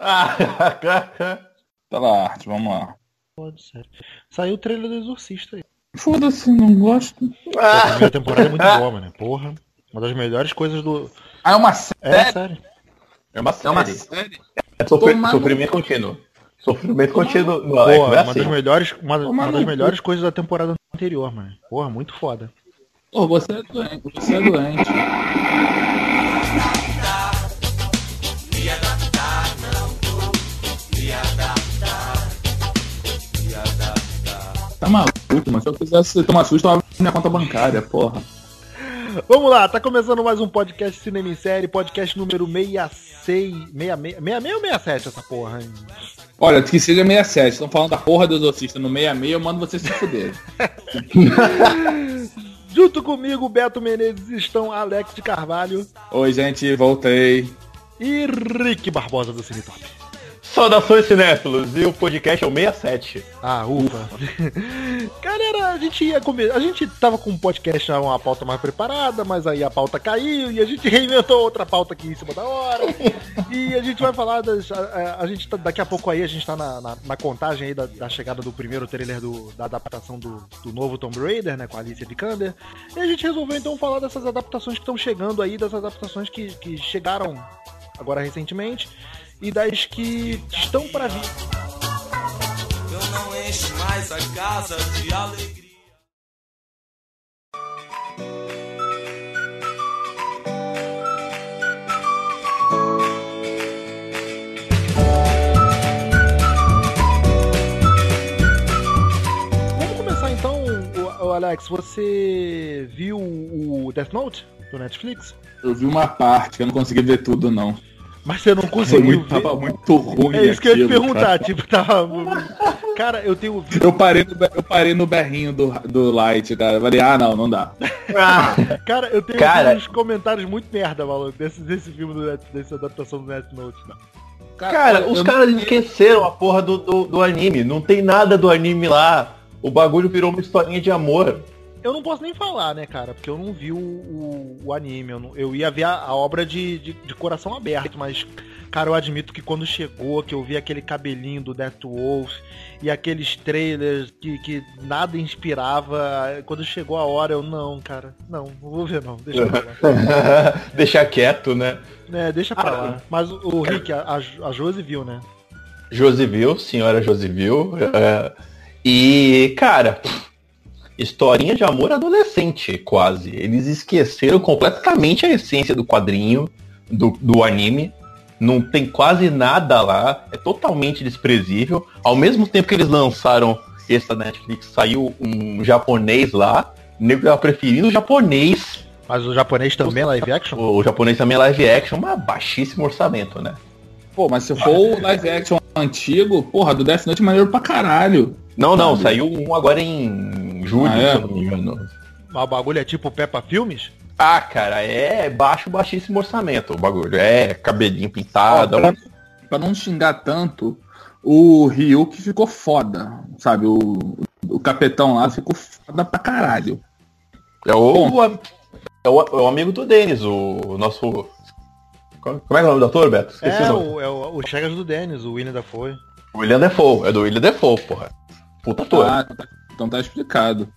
Pela arte, vamos lá. Pode, sério. Saiu o trailer do Exorcista aí. Foda-se, não gosto. A primeira temporada é muito boa, mano. Porra. Uma das melhores coisas do. Ah, é uma série. É, sério. É uma É uma série. série. É no- Sofrimento contínuo. Sofrimento contínuo. Não, Porra, é, é uma assim. das melhores, uma, uma das melhores coisas da temporada anterior, mano. Porra, muito foda. Pô, você é doente. Você é doente. Maluco, mano. Se eu quisesse tomar susto, eu abro minha conta bancária, porra. Vamos lá, tá começando mais um podcast Cinema em Série, podcast número 66. 66, 66 ou 67 essa porra, hein? Olha, que seja 67. Estão falando da porra do exorcista no 66, eu mando vocês se fuderem. Junto comigo, Beto Menezes, estão Alex de Carvalho Oi, gente, voltei. e Rick Barbosa do Cine Top. Saudações cinéfilos. E o podcast é o 67. Ah, ufa. Galera, a gente ia comer. A gente tava com um podcast, uma pauta mais preparada, mas aí a pauta caiu e a gente reinventou outra pauta aqui em cima da hora. E a gente vai falar das. A, a- a gente tá- daqui a pouco aí, a gente tá na, na- na contagem aí da, da chegada do primeiro trailer do- da adaptação do, do novo Tomb Raider, né? Com a Alicia Vikander. E a gente resolveu então falar dessas adaptações que estão chegando aí, dessas adaptações que, que chegaram agora recentemente. E das que estão para vir. Eu não encho mais a casa de alegria. Vamos começar então, Alex. Você viu o Death Note do Netflix? Eu vi uma parte, que eu não consegui ver tudo, não. Mas você não conseguiu muito, tava muito ruim. É isso que eu ia te perguntar, cara. tipo, tava. Cara, eu tenho. Eu parei, no, eu parei no berrinho do, do Light, cara. Eu falei, ah, não, não dá. Cara, eu tenho Cara. uns comentários muito merda, maluco, desse, desse filme, do, dessa adaptação do Death Note. Cara, os eu- caras esqueceram a porra do, do, do anime. Não tem nada do anime lá. O bagulho virou uma historinha de amor. Eu não posso nem falar, né, cara, porque eu não vi o, o, o anime. Eu, não- eu ia ver a, a obra de, de, de coração aberto, mas, cara, eu admito que quando chegou, que eu vi aquele cabelinho do Death Wolf e aqueles trailers que, que nada inspirava, quando chegou a hora, eu, não, cara, não, não vou ver não, deixa pra lá. Deixar quieto, né? É, deixa pra lá. Mas o, o Rick, a, a, Josi viu, né? Josiville, senhora Josiville. é, e, cara, historinha de amor adolescente, quase. Eles esqueceram completamente a essência do quadrinho, do, do anime. Não tem quase nada lá. É totalmente desprezível. Ao mesmo tempo que eles lançaram esse da Netflix, saiu um japonês lá. O nego tava preferindo o japonês. Mas o japonês também é live action? O, o japonês também é live action, mas baixíssimo orçamento, né? Pô, mas se for o live action antigo, porra, do Death Note é maneiro pra caralho. Não, não, Sabe? saiu um agora em julho, Ah, é? se eu não me engano. Mas o bagulho é tipo Peppa Filmes? Ah, cara, é baixo, baixíssimo orçamento o bagulho. É cabelinho Ó, pintado. pra, pra não xingar tanto, o Ryuki ficou foda, sabe? O, o capetão lá ficou foda pra caralho. é, o, é, o, é o amigo do Denis, o nosso. Como é que é o nome do ator, Beto? Esqueci É, o nome. o, é o, o Chegas do Dennis, o William da foi. William Defoe. É do William Defoe, porra. Puta ator. Ah, então tá, explicado.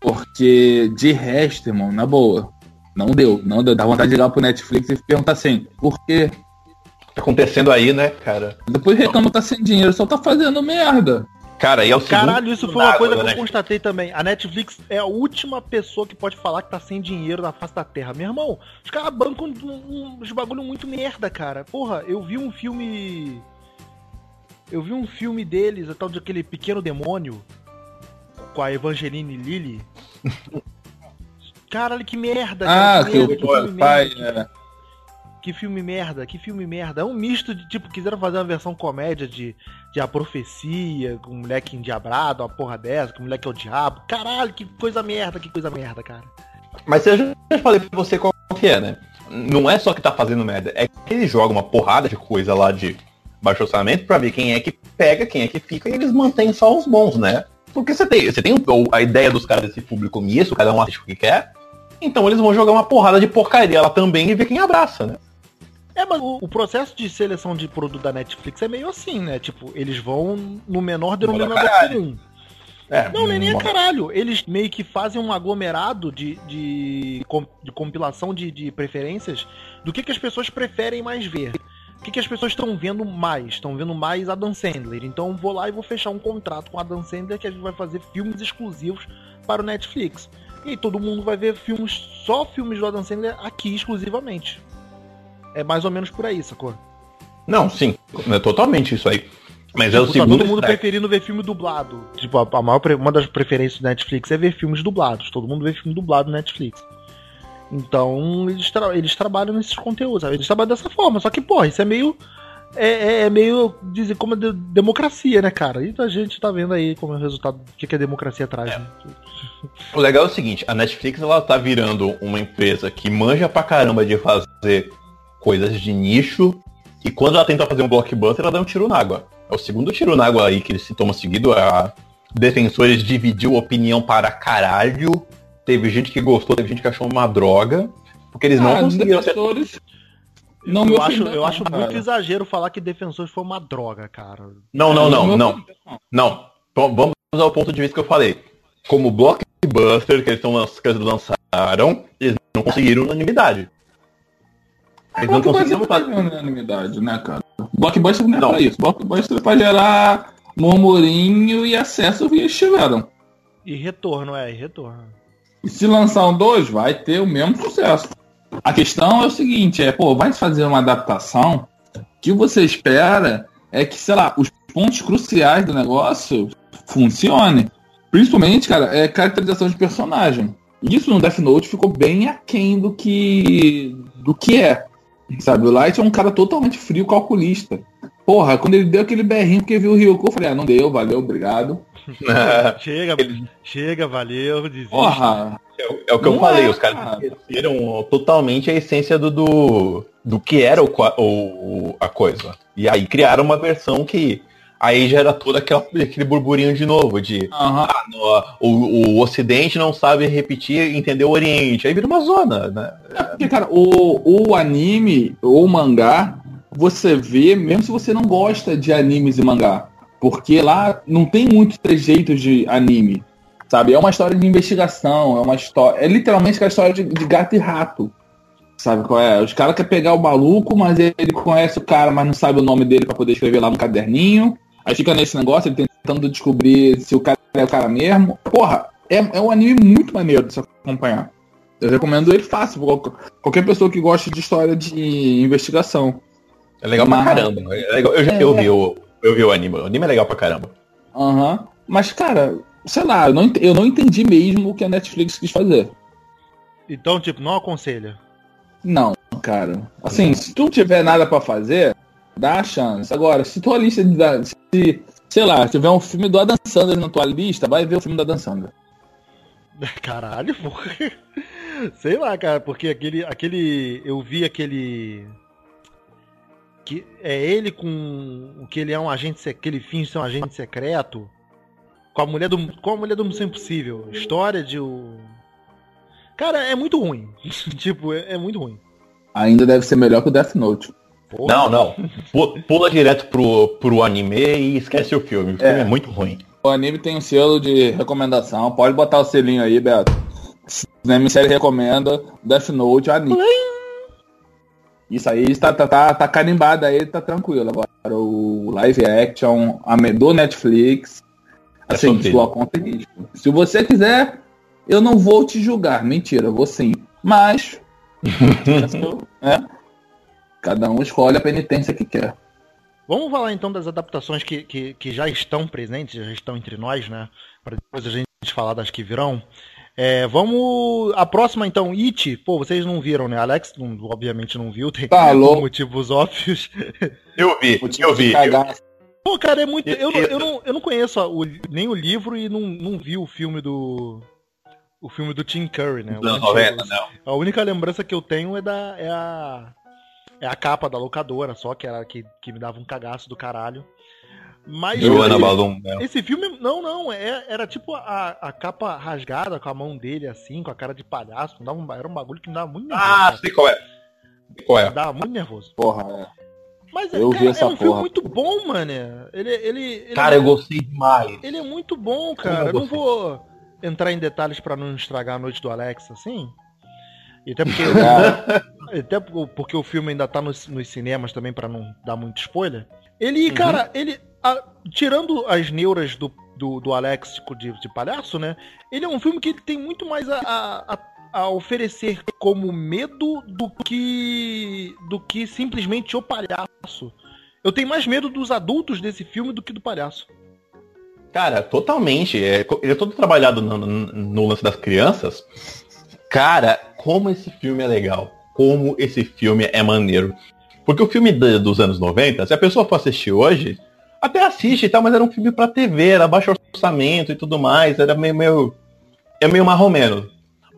Porque de resto, irmão, na boa, não deu. Não deu. Dá vontade de ligar pro Netflix e perguntar assim, por quê? Tá acontecendo aí, né, cara? Depois reclama tá sem dinheiro, só tá fazendo merda. Cara, e é o segundo Caralho, isso foi uma coisa que eu Netflix. constatei também. A Netflix é a última pessoa que pode falar que tá sem dinheiro na face da terra. Meu irmão, os caras bancam um- uns bagulho muito merda, cara. Porra, eu vi um filme. Eu vi um filme deles, a tal de aquele pequeno demônio. Com a Evangeline Lilly. Caralho, que merda, Ah, cara. que merda, o filme pai. merda. é, Que filme merda, que filme merda. É um misto de, tipo, quiseram fazer uma versão comédia de, de A Profecia, com um moleque endiabrado, uma porra dessa, com um moleque é o diabo. Caralho, que coisa merda, que coisa merda, cara. Mas eu já falei pra você qual que é, né? Não é só que tá fazendo merda, é que ele joga uma porrada de coisa lá de baixo orçamento pra ver quem é que pega, quem é que fica, e eles mantêm só os bons, né? Porque você tem, você tem a ideia dos caras desse público misto, cada um assiste o que quer, então eles vão jogar uma porrada de porcaria lá também e ver quem abraça, né? É, mas o, processo de seleção de produto da Netflix é meio assim, né? Tipo, eles vão no menor denominador comum. É, Não, nem, nem é caralho. Eles meio que fazem um aglomerado de, de, de compilação de, de preferências do que, que as pessoas preferem mais ver. Que, que as pessoas estão vendo mais? Estão vendo mais Adam Sandler. Então vou lá e vou fechar um contrato com Adam Sandler que a gente vai fazer filmes exclusivos para o Netflix. E todo mundo vai ver filmes, só filmes do Adam Sandler aqui exclusivamente. É mais ou menos por aí, sacou? Não, sim. É totalmente isso aí. Mas é o Tipo, tá segundo todo mundo strike. preferindo ver filme dublado. Tipo, a, maior, uma das preferências do Netflix é ver filmes dublados. Todo mundo vê filme dublado no Netflix. Então, eles, tra- eles trabalham nesses conteúdos. sabe? Eles trabalham dessa forma. Só que, porra, isso é meio. É, é- é meio. dizer como de- democracia, né, cara? E a gente tá vendo aí como é o resultado. O que, que a democracia traz. né? O legal é o seguinte, a Netflix ela tá virando uma empresa que manja pra caramba de fazer coisas de nicho e quando ela tenta fazer um blockbuster, ela dá um tiro na água. É o segundo tiro na água aí que eles se tomam seguido. A Defensores dividiu opinião para caralho. Teve gente que gostou, teve gente que achou uma droga. Porque eles não Ah, conseguiram. ter- defensores. Não eu acho, eu não, acho cara. muito exagero falar que Defensores foi uma droga, cara. Não, não, não, não. Não. Então, vamos ao ponto de vista que eu falei. Como blockbuster que eles, tão, que eles lançaram, eles não conseguiram unanimidade. Eles não conseguiram não fazer. unanimidade, né, cara? Blockbuster não é Não. pra isso. Blockbuster é pra gerar murmurinho e acesso e eles tiveram. E retorno, é, e retorno. E se lançar um dois, vai ter o mesmo sucesso. A questão é o seguinte, é, pô, vai fazer uma adaptação, que você espera é que, sei lá, os pontos cruciais do negócio funcionem. Principalmente, cara, é caracterização de personagem. Isso no Death Note ficou bem aquém do que do que é. Sabe, o Light é um cara totalmente frio, calculista. Porra, quando ele deu aquele berrinho porque viu o Ryuko, eu falei, ah, não deu, valeu, obrigado. Chega, chega, valeu, desiste. Porra, É, o- é o que eu Não falei, é, os caras cara. esqueceram totalmente a essência do, do, do que era o, o- a coisa. E aí criaram uma versão que aí gera todo aquela, aquele burburinho de novo, de aham. ah, no- o, o Ocidente não sabe repetir, entender o Oriente. Aí vira uma zona, né? Porque, cara, o, o anime ou o mangá, você vê, mesmo se você não gosta de animes e mangá. Porque lá não tem muitos trejeitos de anime. Sabe? É uma história de investigação, é uma história. É literalmente aquela história de, de gato e rato. Sabe qual é? Os caras querem pegar o maluco, mas ele conhece o cara, mas não sabe o nome dele pra poder escrever lá no caderninho. Aí fica nesse negócio, ele tentando descobrir se o cara é o cara mesmo. Porra, é, é um anime muito maneiro de se acompanhar. Eu recomendo ele fácil, qualquer- pessoa que goste de história de investigação. É legal Mas- pra caramba. É legal. Eu, já, eu, vi o, eu vi o anime. O anime é legal pra caramba. Aham. Mas, cara, sei lá, eu não, eu não entendi mesmo o que a Netflix quis fazer. Então, tipo, não aconselha. Não, cara. Assim, se tu tiver nada pra fazer, dá a chance. Agora, se tua lista de. Se, sei lá, tiver um filme do Adam Sandler na tua lista, vai ver o filme do Adam Sandler. Caralho, porra. Sei lá, cara, porque aquele. aquele. Eu vi aquele. Que é ele com. O que ele é um agente. Que ele finge ser um agente secreto. Com a mulher do. Com a mulher do Missão Impossível. História de o. Cara, é muito ruim. tipo, é, é muito ruim. Ainda deve ser melhor que o Death Note. Porra. Não, não. Pu- Pula direto pro, pro anime e esquece o filme. O filme é, muito ruim. O anime tem um selo de recomendação. Pode botar o selinho aí, Beto. Cinema Série recomenda Death Note anime. Isso aí tá, tá, tá, tá carimbado aí, tá tranquilo. Agora o live action do Netflix. É Assim, sofrido. sua conta e risco. Se você quiser, eu não vou te julgar. Mentira, vou sim. Mas. é, cada um escolhe a penitência que quer. Vamos falar então das adaptações que, que, que já estão presentes, já estão entre nós, né? Para depois a gente falar das que virão. É, vamos. A próxima então, It. Pô, vocês não viram, né? Alex, não- obviamente não viu, tem Tá louco. motivos óbvios. Eu vi, eu vi. Pô, cara, é muito. Eu, não- Eu- não, eu não conheço o- nem o livro e não, não vi o filme do. O filme do Tim Curry, né? O Dos antigo. 90, não. A única lembrança que eu tenho é da. É a, é a capa da locadora, só que era que, que me dava um cagaço do caralho. Mas. Balloon. né? Esse filme, não, não, é, era tipo a, a capa rasgada com a mão dele assim, com a cara de palhaço. dava um- era um bagulho que me dava muito nervoso, Ah, cara. sei qual é. Qual é? Dá muito nervoso. Porra, é. Mas Eu cara, vi essa é um filme porra. muito bom, mano. Ele, ele, ele, Cara, eu gostei demais. ele é muito bom, cara. eu Eu não vou entrar em detalhes pra não estragar a noite do Alex, assim. E até porque, até porque o filme ainda tá nos, nos cinemas também pra não dar muito spoiler. Ele, Uhum. cara, ele. A- tirando as neuras do, do, do Alex de, de palhaço, né? Ele é um filme que tem muito mais a, a, a- oferecer como medo do que. do que simplesmente o palhaço. Eu tenho mais medo dos adultos desse filme do que do palhaço. Cara, totalmente. É, ele é todo trabalhado no, no- lance das crianças. Cara, como esse filme é legal. Como esse filme é maneiro. Porque o filme dos anos 90, se a pessoa for assistir hoje, até assiste e tal, mas era um filme pra TV, era baixo orçamento e tudo mais, era meio, meio. É meio marromeno.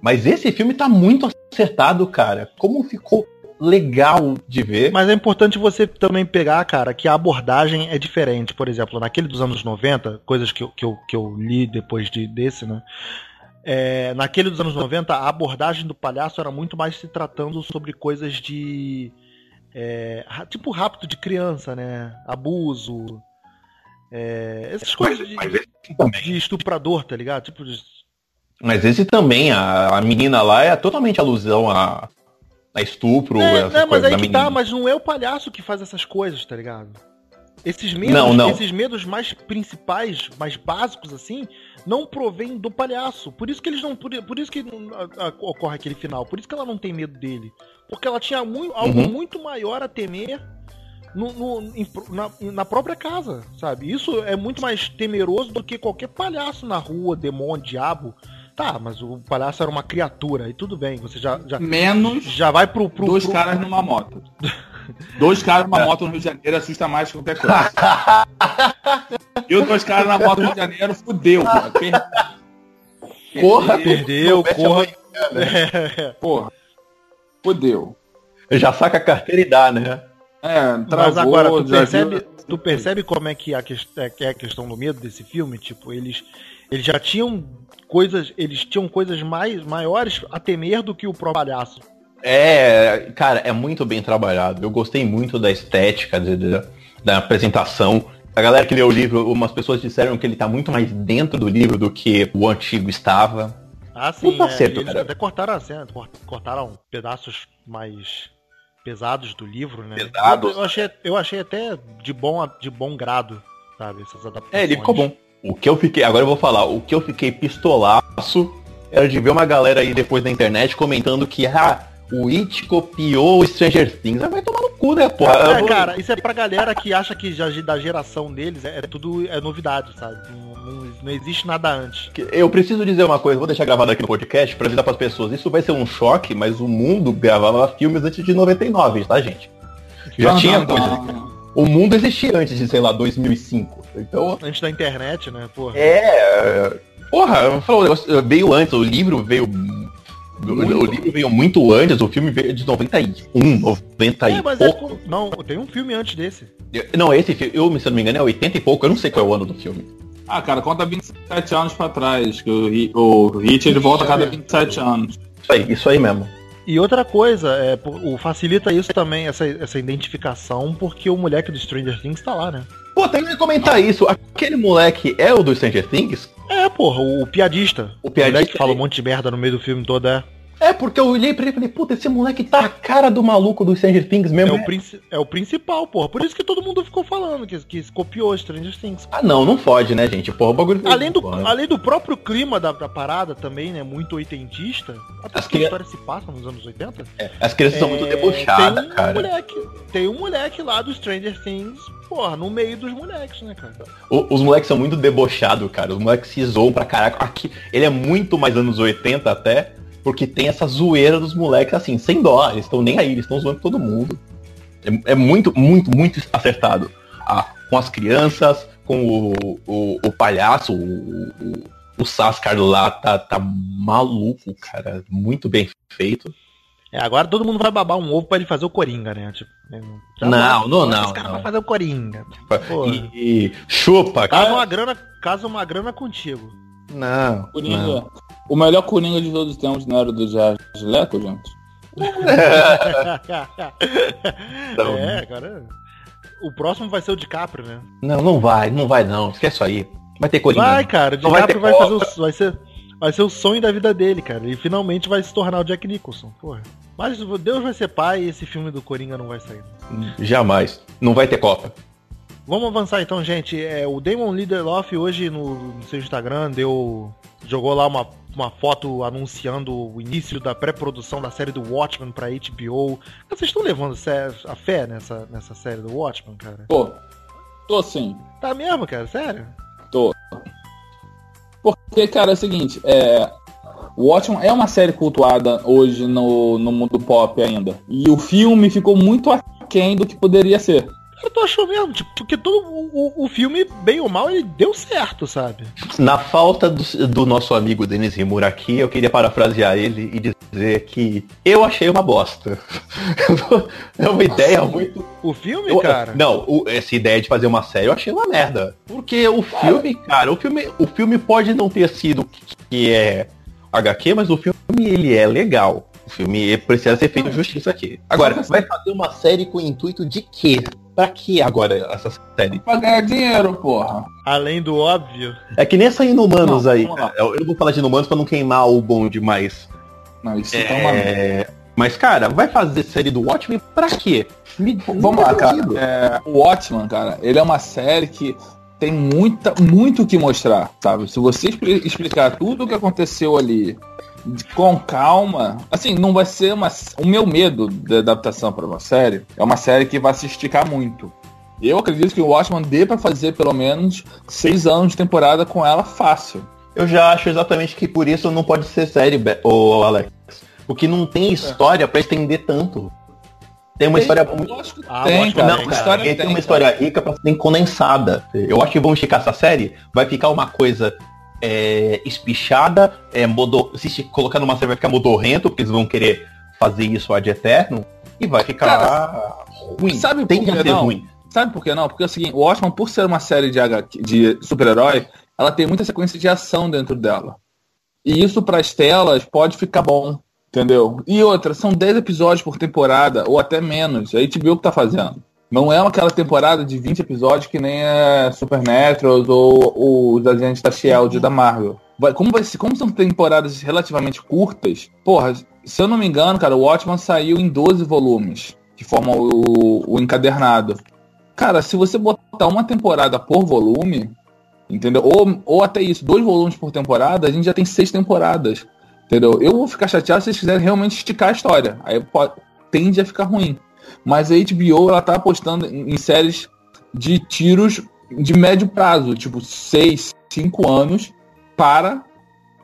Mas esse filme tá muito acertado, cara. Como ficou legal de ver. Mas é importante você também pegar, cara, que a abordagem é diferente. Por exemplo, naquele dos anos 90, coisas que eu, que eu, que eu li depois de, desse, né? É, naquele dos anos 90, a abordagem do palhaço era muito mais se tratando sobre coisas de. é, tipo rapto de criança, né? Abuso. É, essas coisas de, mas de estuprador, tá ligado? Tipo, de- Mas esse também, a, a menina lá é totalmente alusão a, a estupro, É, essas né, mas aí da que menina. tá, mas não é o palhaço que faz essas coisas, tá ligado? Esses medos, Não, não. esses medos mais principais, mais básicos assim, não provêm do palhaço. Por isso que eles não, por, por isso que a- a- ocorre aquele final. Por isso que ela não tem medo dele, porque ela tinha mui- algo Uhum. muito maior a temer no, no- em na, na própria casa, sabe? Isso é muito mais temeroso do que qualquer palhaço na rua, demônio, diabo. Tá, mas o palhaço era uma criatura e tudo bem. Você já já, menos já vai pro, pro dois pro- caras numa moto. Dois caras numa moto no Rio de Janeiro assusta mais que qualquer coisa. e os dois caras na moto no Rio de Janeiro, fudeu, cara. Per- Porra, Perdeu, corra. amanhã. Porra. Fudeu. Já saca a carteira e dá, né? É, Mas travou, agora, tu percebe, viu- tu percebe como é que, a ques- é que é a questão do medo desse filme? Tipo, eles, eles já tinham coisas, eles tinham coisas mais, maiores a temer do que o próprio palhaço. É, cara, é muito bem trabalhado. Eu gostei muito da estética, de- de- da apresentação. A galera que leu o livro, umas pessoas disseram que ele tá muito mais dentro do livro do que o antigo estava. Ah, sim, Puta é, acerto, eles cara. até cortaram a cena, cort- cortaram pedaços mais pesados do livro, né? Pesados. Eu achei, eu achei até de bom, de bom grado, sabe, essas adaptações. É, ele ficou bom. O que eu fiquei, agora eu vou falar, o que eu fiquei pistolaço era de ver uma galera aí depois na internet comentando que ah, o It copiou o Stranger Things. Vai tomar no cu, né, porra? É, vou- cara, isso é pra galera que acha que já da geração deles é, é tudo é novidade, sabe? Não, não- não existe nada antes. Eu preciso dizer uma coisa, vou deixar gravado aqui no podcast pra avisar pras pessoas. Isso vai ser um choque, mas o mundo gravava filmes antes de 99, tá, gente? Já Não, tinha não, coisa. não. O mundo existia antes de, sei lá, 2005. Então, Antes da internet, né? Porra. é. Porra, eu falo, o negócio veio antes, o livro veio. O, o livro veio muito antes, o filme veio de 91, 90 e É, mas é pouco. com- Não, tem um filme antes desse. Não, esse filme, eu, se não me engano, é 80 e pouco, eu não sei qual é o ano do filme. Ah, cara, conta 27 anos pra trás, que o, o Hit ele volta a cada 27 anos. Isso aí, isso aí mesmo. E outra coisa, é, o facilita isso também, essa, essa identificação, porque o moleque do Stranger Things tá lá, né? Pô, tem que comentar isso. Aquele moleque é o do Stranger Things? É, porra, o, piadista. O piadista moleque que fala um aí. monte de merda no meio do filme todo, é. É, porque eu olhei pra ele e falei, puta, esse moleque tá a cara do maluco do Stranger Things É mesmo. o, princi- é o principal, porra. Por isso que todo mundo ficou falando que, que copiou Stranger Things. Ah, não, não fode, né, gente? Porra, o bagulho... Além do, Porra. além do próprio clima da, da parada também, né? Muito oitentista. Até As porque a história se passa nos anos 80. É, as crianças são muito É, debochadas, tem um cara. Moleque, tem um moleque lá do Stranger Things, porra, no meio dos moleques, né, cara? O- os moleques são muito debochados, cara. Os moleques se zoam pra caraca. Aqui, ele é muito mais anos 80 até, porque tem essa zoeira dos moleques, assim, sem dó. Eles estão nem aí, eles estão zoando todo mundo. É, é muito, muito, muito acertado. Ah, com as crianças, com o, o, o palhaço, o, o, o Sascar lá tá, tá maluco, cara. Muito bem feito. É, agora todo mundo vai babar um ovo pra ele fazer o Coringa, né? Tipo, Não, não, não, cara não. vai fazer o Coringa. E, e chupa, Casa cara. uma grana, casa uma grana contigo. Não, Coringa. não. O melhor Coringa de todos os tempos não era o do Jared Leto, gente? é, cara. O próximo vai ser o DiCaprio, né? Não, não vai, não vai não. Esquece isso aí. Vai ter Coringa. Vai, cara. O vai DiCaprio ter vai, fazer o, vai ser vai ser o sonho da vida dele, cara. E finalmente vai se tornar o Jack Nicholson, porra. Mas Deus vai ser pai e esse filme do Coringa não vai sair. Jamais. Não vai ter Copa. Vamos avançar então, gente. É, o Damon Lindelof hoje no, no seu Instagram deu. jogou lá uma, uma foto anunciando o início da pré-produção da série do Watchmen pra HBO. Vocês estão levando a fé nessa, nessa série do Watchmen, cara? Tô. Tô sim. Tá mesmo, cara? Sério? Tô. Porque, cara, é o seguinte, é. O Watchmen é uma série cultuada hoje no, no mundo pop ainda. E o filme ficou muito aquém do que poderia ser. Eu tô achando mesmo, tipo, porque todo o, o- filme, bem ou mal, ele deu certo, sabe? Na falta do, do nosso amigo Denis Rimura aqui, eu queria parafrasear ele e dizer que eu achei uma bosta. é uma ideia muito. O filme, eu- cara. Não, o- essa ideia de fazer uma série eu achei uma merda. Porque o filme, cara, o filme, o filme pode não ter sido que é HQ, mas o filme ele é legal. O filme precisa ser feito justiça aqui. Agora, vai fazer uma série com o intuito de quê? Pra que agora essa série? Pra ganhar dinheiro, porra. Além do óbvio. É que nem essa Inumanos Não, aí. cara. Eu não vou falar de Inumanos pra não queimar o bonde, mas. Não, isso tá uma merda. É... Mas, cara, vai fazer série do Watchmen pra quê? Me- Vamos lá, cara. É, o Watchman, cara, ele é uma série que tem muita, muito o que mostrar, sabe? Se você expli- explicar tudo o que aconteceu ali com calma, assim, não vai ser uma. O meu medo da adaptação para uma série é uma série que vai se esticar muito. Eu acredito que o Watchman dê pra fazer pelo menos seis anos de temporada com ela fácil. Eu já acho exatamente que por isso não pode ser série, ô Alex. Porque não tem história pra estender tanto. Tem uma história muito. Eu acho que Ah, tem, cara. Não, tem, cara, história tem, tem, uma cara. história rica pra ser condensada. Eu acho que vamos esticar essa série. Vai ficar uma coisa é, espichada, é, modo, se colocar numa série vai ficar modorrento, porque eles vão querer fazer isso ad eterno. E vai ficar ruim. sabe tem por que não? ruim. Sabe por que não? Porque é o seguinte, o Watchmen, por ser uma série de, HQ de super-herói, ela tem muita sequência de ação dentro dela. E isso para as telas pode ficar bom, entendeu? E outra, são 10 episódios por temporada, ou até menos. A HBO que tá fazendo. Não é aquela temporada de 20 episódios que nem a Supernatural ou os Agentes da Shield da Marvel. Vai- Como, vai, como são temporadas relativamente curtas, porra, se eu não me engano, cara, o Watchmen saiu em 12 volumes, que formam o, o encadernado. Cara, se você botar uma temporada por volume, entendeu? Ou, ou até isso, dois volumes por temporada, a gente já tem seis temporadas. Entendeu? Eu vou ficar chateado se eles quiserem realmente esticar a história. Aí pode, tende a ficar ruim. Mas a HBO ela tá apostando em, séries de tiros de médio prazo, tipo seis, cinco anos, para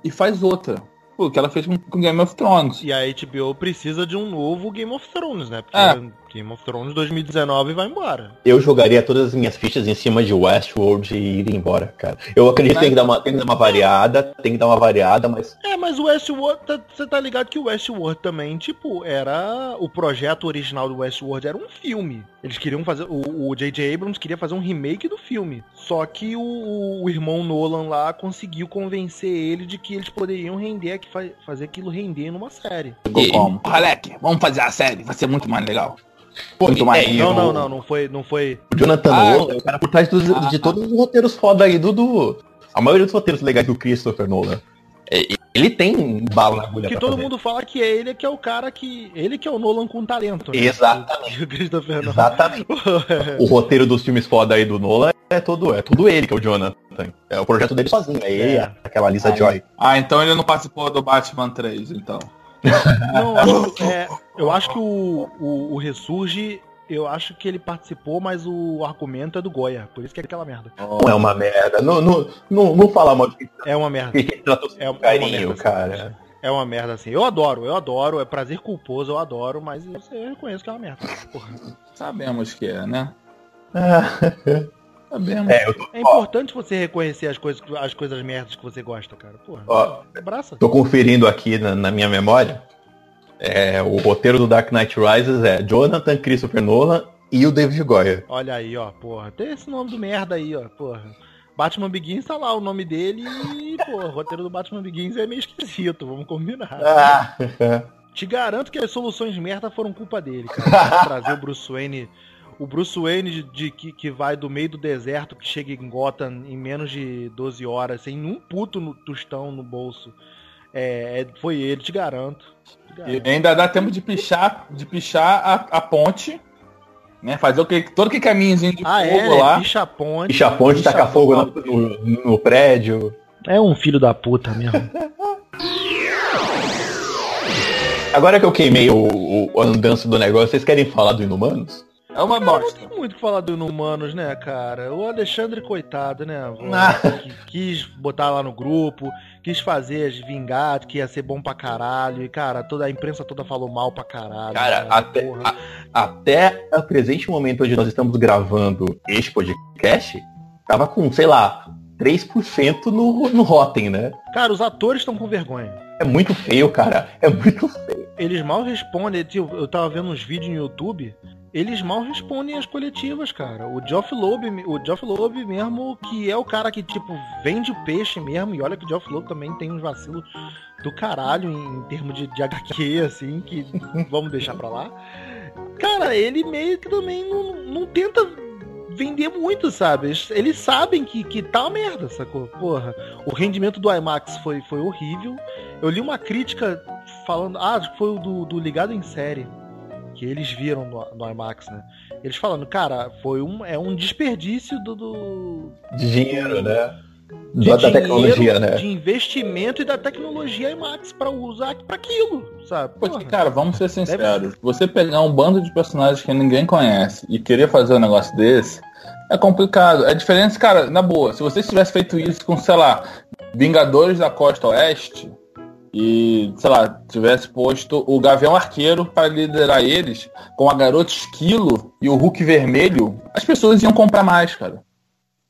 e faz outra. O que ela fez com, com Game of Thrones. E a HBO precisa de um novo Game of Thrones, né? Porque É. Game of Thrones 2019 vai embora. Eu jogaria todas as minhas fichas em cima de Westworld e ir embora, cara. Eu acredito que tem que dar uma, tem que dar uma variada, tem que dar uma variada, mas É, mas o Westworld, tá- você tá ligado que o Westworld também, tipo, era. O projeto original do Westworld era um filme. Eles queriam fazer. O J.J. Abrams queria fazer um remake do filme. Só que o, o irmão Nolan lá conseguiu convencer ele de que eles poderiam render, aqui- fa- fazer aquilo render numa série. Ficou como? Alec, vamos fazer a série, vai ser muito mais legal. Muito mais. é, Não, não, não, não foi. Não foi. O Jonathan Ah, Nolan é o cara por trás dos- Ah. de todos os roteiros foda aí do, do. A maioria dos roteiros legais do Christopher Nolan. É, ele tem bala na agulha Porque pra todo fazer. mundo fala que é ele que é o cara que. Ele que é o Nolan com talento, né? Exatamente. O Christopher Nolan. Exatamente. O roteiro dos filmes foda aí do Nolan é todo, é tudo ele que é o Jonathan. É o projeto dele sozinho. É ele, É. aquela Lisa. Joy. Ah, então ele não participou do Batman 3, então. Não, acho- é, eu acho que o, o, o Ressurge, eu acho que ele participou, mas o argumento é do Goya. Por isso que é aquela merda. Não é uma merda. Não, não, não, não fala mal de quem É uma merda. É, é com uma carinho, merda, cara. É uma merda assim. Eu adoro, eu adoro. É prazer culposo, eu adoro, mas eu, eu reconheço que é uma merda. Porra. Sabemos que é, né? Sabemos. É, tô, É importante você reconhecer as coisas, as coisas merdas que você gosta, cara. Porra. Ó. Abraça. tô conferindo aqui na, na minha memória. É, o roteiro do Dark Knight Rises é Jonathan Christopher Nolan e o David Goyer. Olha aí, ó, porra. Tem esse nome do merda aí, ó, porra. Batman Begins tá lá o nome dele e, pô, o roteiro do Batman Begins é meio esquisito, vamos combinar. Ah, Te garanto que as soluções merda foram culpa dele, cara. Trazer o Bruce Wayne. O Bruce Wayne de, de- que, que vai do meio do deserto, que chega em Gotham em menos de 12 horas, sem um puto no tostão no bolso. É, é- foi ele, te garanto. E ainda dá tempo de pichar, de pichar a, a ponte, né? Fazer o que, todo que caminhozinho de Ah, fogo é, lá. Picha a ponte. Picha a ponte, picha taca a fogo no, no- no prédio. É um filho da puta mesmo. Agora que eu queimei o, o, a andança do negócio, vocês querem falar do Inumanos? É uma Cara, não bosta. tem muito o que falar do Inumanos, né, cara? O Alexandre, coitado, né? Ah. quis botar lá no grupo, quis fazer as vingar, que ia ser bom pra caralho. E, cara, toda a imprensa toda falou mal pra caralho. Cara, né? até, a- até o presente momento onde nós estamos gravando este podcast, tava com, sei lá, 3% no, no Rotten, né? Cara, os atores estão com vergonha. É muito feio, cara. É muito feio. Eles mal respondem. tio, Eu tava vendo uns vídeos no YouTube. Eles mal respondem as coletivas, cara. O Geoff Loeb, o Geoff Loeb mesmo, que é o cara que, tipo, vende o peixe mesmo. E olha que o Geoff Loeb também tem uns vacilos do caralho em, em termos de, de HQ, assim, que vamos deixar pra lá. Cara, ele meio que também não, não tenta vender muito, sabe? Eles, sabem que, que tá uma merda, sacou? Porra, o rendimento do IMAX foi, foi horrível. Eu li uma crítica falando, ah, foi o do, do Ligado em Série, que eles viram no, no IMAX, né? Eles falando, cara, foi um, é um desperdício do, do De dinheiro, né? de Da, da dinheiro, tecnologia, né? de investimento e da tecnologia IMAX pra usar pra aquilo, sabe? Porque, Porra. cara, vamos ser sinceros. Você pegar um bando de personagens que ninguém conhece e querer fazer um negócio desse, é complicado. É diferente, cara, na boa. Se você tivesse feito isso com, sei lá, Vingadores da Costa Oeste e, sei lá, tivesse posto o Gavião Arqueiro para liderar eles com a Garota Esquilo e o Hulk Vermelho, as pessoas iam comprar mais, cara.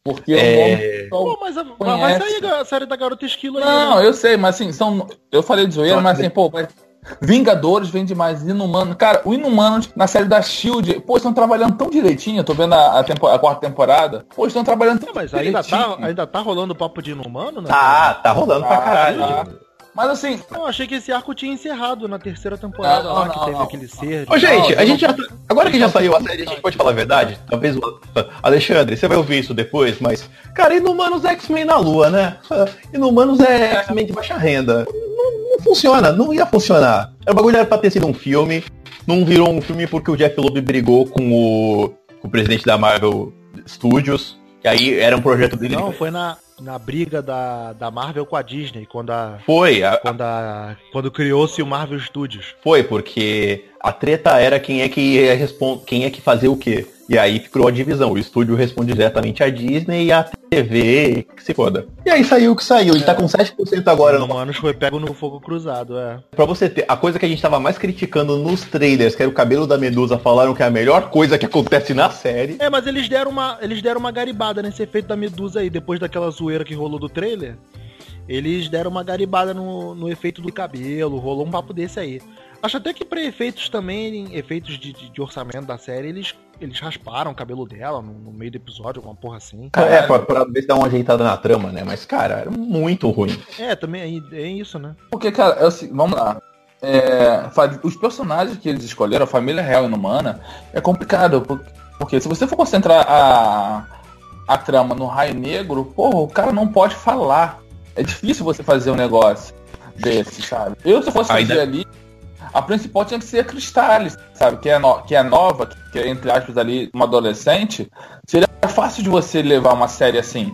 Porque É. o nome- Pô, mas vai sair a série da Garota Esquilo aí. não, né? eu sei, mas assim, são. Eu falei de zoeira, mas assim, pô, mas Vingadores vende mais Inumano. Cara, o Inumanos na série da Shield, pô, estão trabalhando tão direitinho. Eu tô vendo a, a, tempo- a quarta temporada. Pô, estão trabalhando tão Não, mas ainda direitinho. tá, ainda tá rolando papo de inumano, né? Tá, tá rolando pra Ah, caralho. tá. Mas assim, Eu achei que esse arco tinha encerrado na terceira temporada Não, lá, não, que teve não. aquele ser. Ô, gente, Não, a gente não- já. tá- Agora que já saiu a série, a gente pode falar a verdade? Talvez o. Alexandre, você vai ouvir isso depois, mas. Cara, Inumanos é X-Men na Lua, né? Inumanos é X-Men de baixa renda. Não, não funciona, não ia funcionar. O bagulho era pra ter sido um filme. Não virou um filme porque o Jeff Loeb brigou com o, com o presidente da Marvel Studios. Que aí era um projeto dele. Não, foi na, na briga da, da Marvel com a Disney, quando a. Foi, a- Quando, a, quando criou-se o Marvel Studios. Foi, porque a treta era quem é que ia quem é que fazia o quê. E aí criou a divisão. O estúdio responde diretamente à Disney e a TV que se foda. E aí saiu o que saiu. Ele tá com 7% agora. o No... Humanos foi pego no fogo cruzado, é. Pra você ter. A coisa que a gente tava mais criticando nos trailers, que era o cabelo da Medusa, falaram que é a melhor coisa que acontece na série. É, mas eles deram uma, eles deram uma garibada nesse efeito da Medusa aí, depois daquela zoeira que rolou do trailer. Eles deram uma garibada no, no efeito do cabelo, rolou um papo desse aí. Acho até que pra efeitos também, efeitos de, de, de orçamento da série, eles, eles rasparam o cabelo dela no, no meio do episódio, alguma porra assim. É, pra, pra ver se dá uma ajeitada na trama, né? Mas, cara, era muito ruim. É, também é, é isso, né? porque, cara, é assim, vamos lá. É, os personagens que eles escolheram, a família real e inumana, é complicado. por- Porque se você for concentrar a, a trama no raio negro, porra, o cara não pode falar. É difícil você fazer um negócio desse, sabe? Eu, se eu fosse Ainda- fazer ali, a principal tinha que ser a Cristales, sabe? Que é, no- que é nova, que é, entre aspas, ali, uma adolescente. Seria fácil de você levar uma série assim.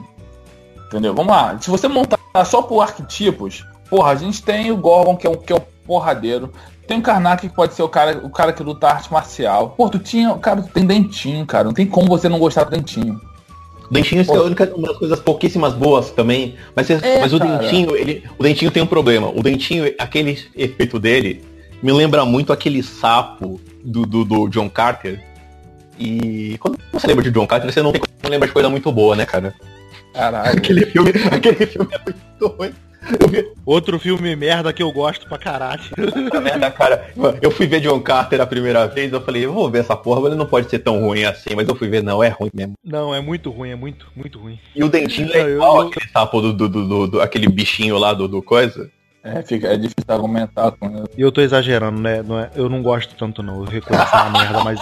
Entendeu? Vamos lá. Se você montar só por arquetipos, porra, a gente tem o Gorgon, que é um, que é um porradeiro. Tem o Karnak, que pode ser o cara, o cara que luta arte marcial. Pô, tu tinha. Cara, tu tem dentinho, cara. Não tem como você não gostar do dentinho. O Dentinho é a única, uma das coisas pouquíssimas boas também. Mas, você- É, mas o cara. Dentinho, ele. O Dentinho tem um problema. O Dentinho, aquele efeito dele, me lembra muito aquele sapo do, do, do John Carter. E quando você lembra de John Carter, você não tem como lembrar de coisa muito boa, né, cara? Caralho. Aquele filme, aquele filme é muito ruim. Eu Outro filme merda que eu gosto pra caralho. merda, cara. Eu fui ver John Carter a primeira vez, eu falei, eu vou ver essa porra, ele não pode ser tão ruim assim. Mas eu fui ver, não, é ruim mesmo. Não, é muito ruim, é muito, muito ruim. E o dentinho Não, é eu- igual eu- aquele sapo do, do, do, do- do- aquele bichinho lá do, do coisa. É, fica, é difícil argumentar com ele. E eu tô exagerando, né? Não é- eu não gosto tanto não. Eu reconheço uma merda, mas.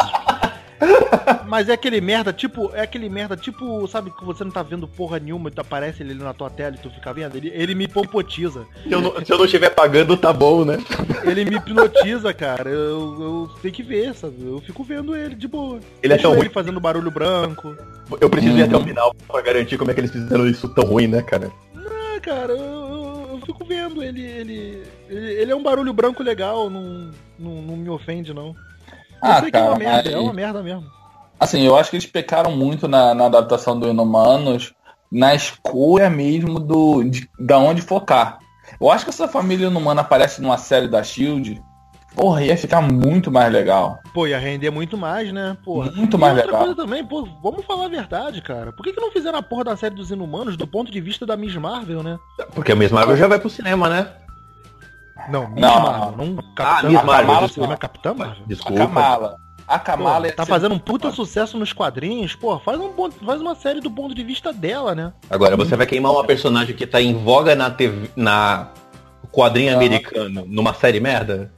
Mas é aquele merda, tipo, é aquele merda, tipo, sabe que você não tá vendo porra nenhuma e aparece ele ali na tua tela e tu fica vendo? Ele, ele me pompotiza. Se eu, não, se eu não estiver pagando, tá bom, né? Ele me hipnotiza, cara. Eu, eu tenho que ver, sabe? Eu fico vendo ele de boa. Ele é tão ele ruim. fazendo barulho branco. Eu preciso ir até Uhum. o final pra garantir como é que eles fizeram isso tão ruim, né, cara? Ah, cara, eu fico vendo ele, ele. Ele, é um barulho branco legal, não, não, não me ofende, não. Eu Ah, sei que é uma merda, mas- é uma merda mesmo. Assim, eu acho que eles pecaram muito na, na adaptação do Inumanos, na escolha mesmo do, de, da onde focar. Eu acho que essa família Inumana aparece numa série da Shield, porra, ia ficar muito mais legal. Pô, ia render muito mais, né? Porra. Muito E mais outra legal. coisa também, pô, vamos falar a verdade, cara. Por que, que não fizeram a porra da série dos Inumanos do ponto de vista da Miss Marvel, né? Porque a Miss Marvel já vai pro cinema, né? Não, Miss Não. Marvel, não Capitã Miss Marvel, Marvel. desculpa. É Capitã Marvel? A Desculpa. Kamala. A Pô, Kamala ia tá ser- fazendo um puta sucesso nos quadrinhos, pô, faz, um, ponto- faz uma série do ponto de vista dela, né? Agora, você vai queimar uma personagem que tá em voga na TV, na quadrinho Ah. americano, numa série merda?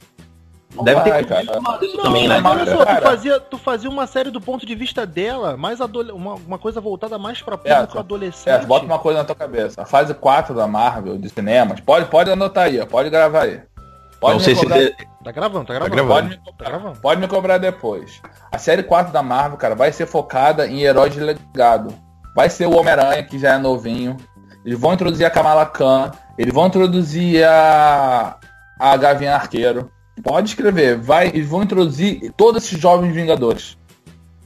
Deve vai, ter cara. Não, também, mas né? olha só, tu fazia, tu fazia uma série do ponto de vista dela, mais uma, uma coisa voltada mais pra público Certo. adolescente. É, bota uma coisa na tua cabeça. A fase 4 da Marvel de cinemas, pode, pode anotar aí, ó, pode gravar aí. Pode Não me sei se cobrar- você- Tá gravando, tá gravando. gravando. Pode me, Tá cobrar, gravando. pode me cobrar depois. A série 4 da Marvel, cara, vai ser focada em heróis de legado. Vai ser o Homem-Aranha, que já é novinho. Eles vão introduzir a Kamala Khan. Eles vão introduzir a, a Gavinha Arqueiro. Pode escrever. Vai, eles vão introduzir todos esses jovens Vingadores.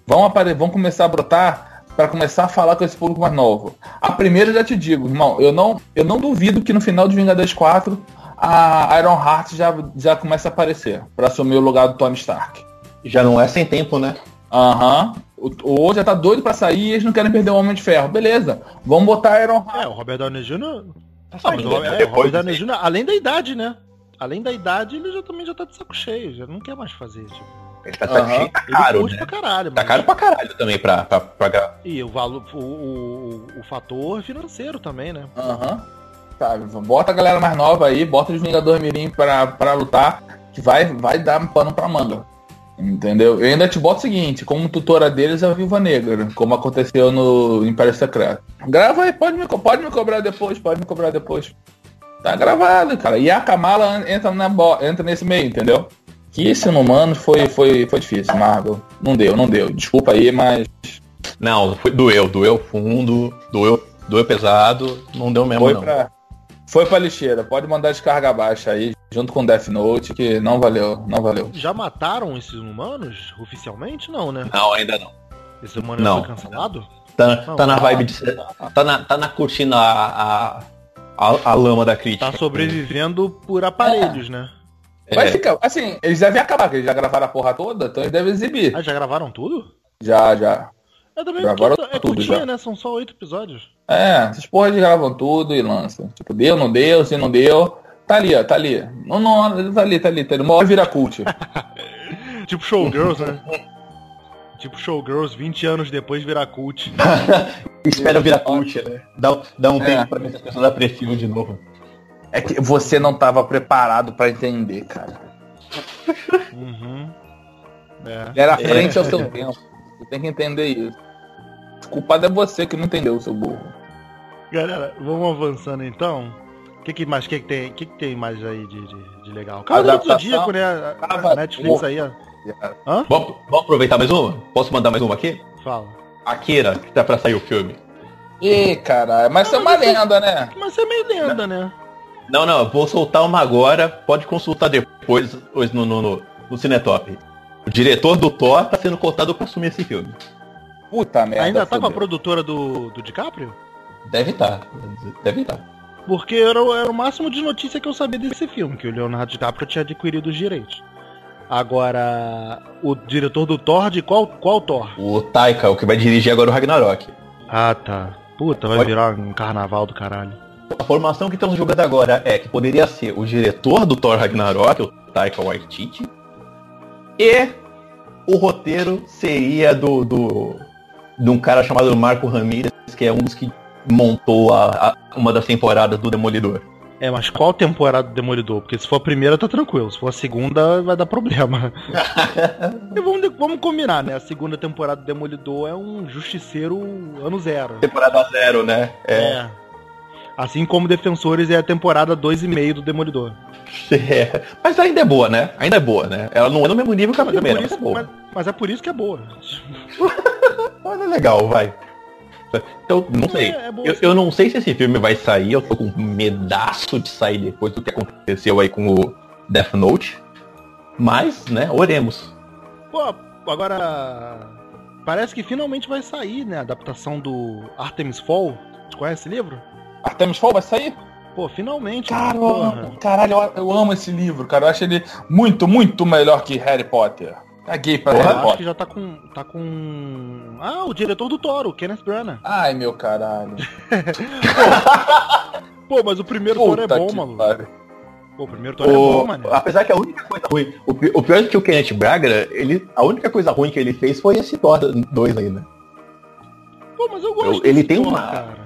Vão, apare vão começar a brotar para começar a falar com esse público mais novo. A primeira eu já te digo, irmão, eu não, eu não duvido que no final de Vingadores 4 a Iron Heart já, já começa a aparecer para assumir o lugar do Tony Stark. Já não é sem tempo, né? Aham. O, o outro já tá doido pra sair e eles não querem perder o Homem de Ferro. Beleza. Vamos botar a Iron Heart. É, o Robert Downey Jr. Tá Ah, mas o, saindo, é, né? o Depois Robert Downey. Jr., além da idade, né? Além da idade, ele já também já tá de saco cheio, já não quer mais fazer. Tipo. Ele tá, tá cheio, tá Ele caro, curte né? pra caralho, Tá caro pra caralho também pra, pra, pra gra- E o valor, o, o, o fator financeiro também, né? Aham. Sabe, bota a galera mais nova aí, bota os Vingadores Mirim pra, pra lutar, que vai, vai dar pano pra manga. Entendeu? Eu ainda te boto o seguinte, como tutora deles é a Viúva Negra, como aconteceu no Império Secreto. Grava aí, pode me, pode me cobrar depois, pode me cobrar depois. Tá gravado, cara. E a Kamala entra, na bo- entra nesse meio, entendeu? Que esse humano foi, foi, foi difícil, Marvel. Não deu, não deu. Desculpa aí, mas Não, foi, doeu, doeu fundo, doeu, doeu pesado, não deu mesmo foi não. pra, foi pra lixeira. Pode mandar descarga baixa aí, junto com Death Note, que não valeu, não valeu. Já mataram esses humanos oficialmente? Não, né? Não, ainda não. Esse humano Não. foi cancelado? Tá, Não, tá na ah, vibe de. Tá na, tá na curtindo a, a, a, a lama da crítica. Tá sobrevivendo por aparelhos, né? Vai É. ficar, assim, eles devem acabar, porque eles já gravaram a porra toda, então eles devem exibir. Ah, já gravaram tudo? Já, já. É também Gravaram porque é tudo curtinha, já. né? São só oito episódios. É, essas porras eles gravam tudo e lançam. Tipo, deu, não deu, se não deu. Tá ali, ó, tá ali. Não, não, tá ali, tá ali, tá ali. Uma hora vira cult. Tipo Showgirls, né? tipo Showgirls, 20 anos depois virar cult. Espera virar cult, né? Dá, dá um É. tempo pra ver se as pessoas apreciam de novo. É que você não tava preparado pra entender, cara. Uhum. É. Ele era à frente ao seu tempo. Você tem que entender isso. O culpado é você que não entendeu, seu burro. Galera, vamos avançando então. O que, que mais que, que tem? que, que tem mais aí de, de, de legal? Cavaleiro do Adaptação. Zodíaco, né? A- A. Netflix aí, ó. Hã? Vamos, vamos aproveitar mais uma? Posso mandar mais uma aqui? Fala. Akira, que tá pra sair o filme. Ih, caralho, mas isso é uma lenda, né? Mas é meio lenda, né? Não, não, vou soltar uma agora, pode consultar depois no, no, no, no Cinetop. O diretor do Thor tá sendo cotado pra assumir esse filme. Puta merda. Ainda tá com a fudeu. produtora do, do DiCaprio? Deve estar, deve estar. Porque era, era o máximo de notícia que eu sabia desse filme, que o Leonardo DiCaprio tinha adquirido os direitos. Agora, o diretor do Thor, de qual, qual Thor? O Taika, o que vai dirigir agora o Ragnarok. Ah, tá. Puta, vai Pode- virar um carnaval do caralho. A formação que estamos jogando agora é que poderia ser o diretor do Thor Ragnarok, o Taika Waititi, e o roteiro seria do, do de um cara chamado Marco Ramirez, que é um dos que montou a, a- uma das temporadas do Demolidor. É, mas qual temporada do Demolidor? Porque se for a primeira, tá tranquilo. Se for a segunda, vai dar problema. e vamos, vamos combinar, né? A segunda temporada do Demolidor é um justiceiro ano zero. Temporada zero, né? É. Assim como Defensores é a temporada 2,5 do Demolidor. É. Mas ainda é boa, né? Ainda é boa, né? Ela não é no mesmo nível que a é, primeira, é mas, mas é por isso que é boa. Mas é legal, vai. Então, não sei. É, é eu, eu não sei se esse filme vai sair, eu tô com medaço de sair depois do que aconteceu aí com o Death Note. Mas, né, oremos. Pô, agora. Parece que finalmente vai sair, né? A adaptação do Artemis Fall. Você conhece esse livro? Artemis Fall vai sair? Pô, finalmente. Cara, eu amo, caralho, eu, eu amo esse livro, cara. Eu acho ele muito, muito melhor que Harry Potter. Caguei pra Eu Harry acho que já tá com. tá com. Ah, o diretor do Toro, o Kenneth Branagh. Ai, meu caralho. Pô, mas o primeiro Toro é Puta bom, maluco. pariu. Pô, o primeiro Toro é O- bom, mano. apesar que a única coisa ruim, o, pi- o pior é que o Kenneth Braga, ele, a única coisa ruim que ele fez foi esse Thor 2 aí, né? Pô, mas eu gosto Eu- ele tem Thor, uma- cara.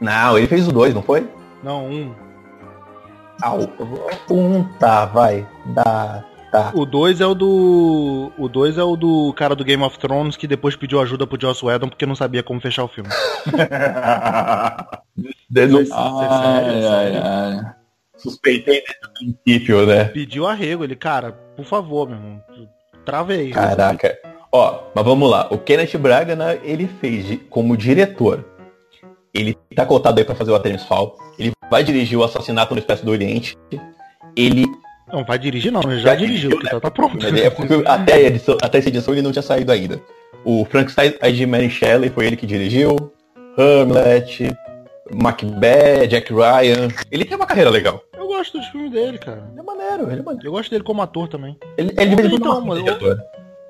Não, ele fez o 2, não foi? Não, um. Ah, um tá, vai. Dá, tá. O 2 é o do. O 2 é o do cara do Game of Thrones que depois pediu ajuda pro Joss Whedon porque não sabia como fechar o filme. Ai, ai, ai. Suspeitei desde o princípio, né? Pediu arrego, ele, cara, por favor, meu irmão. Travei. Caraca. Ó, mas vamos lá. O Kenneth Braga, né, ele fez como diretor. Ele tá cotado aí pra fazer o Artemis Fall. Ele vai dirigir o Assassinato no Expresso do Oriente. Ele Não, vai dirigir não, ele já, Já dirigiu, dirigiu, porque né? tá, tá pronto. Mas é porque até, edição, até essa edição ele não tinha saído ainda. O Frankenstein aí de Mary Shelley foi ele que dirigiu. Hamlet, Macbeth, Jack Ryan. Ele tem uma carreira legal. Eu gosto dos filmes dele, cara. Ele é maneiro, ele é maneiro. Eu gosto dele como ator também. Ele, ele de Então, é mas eu- diretor.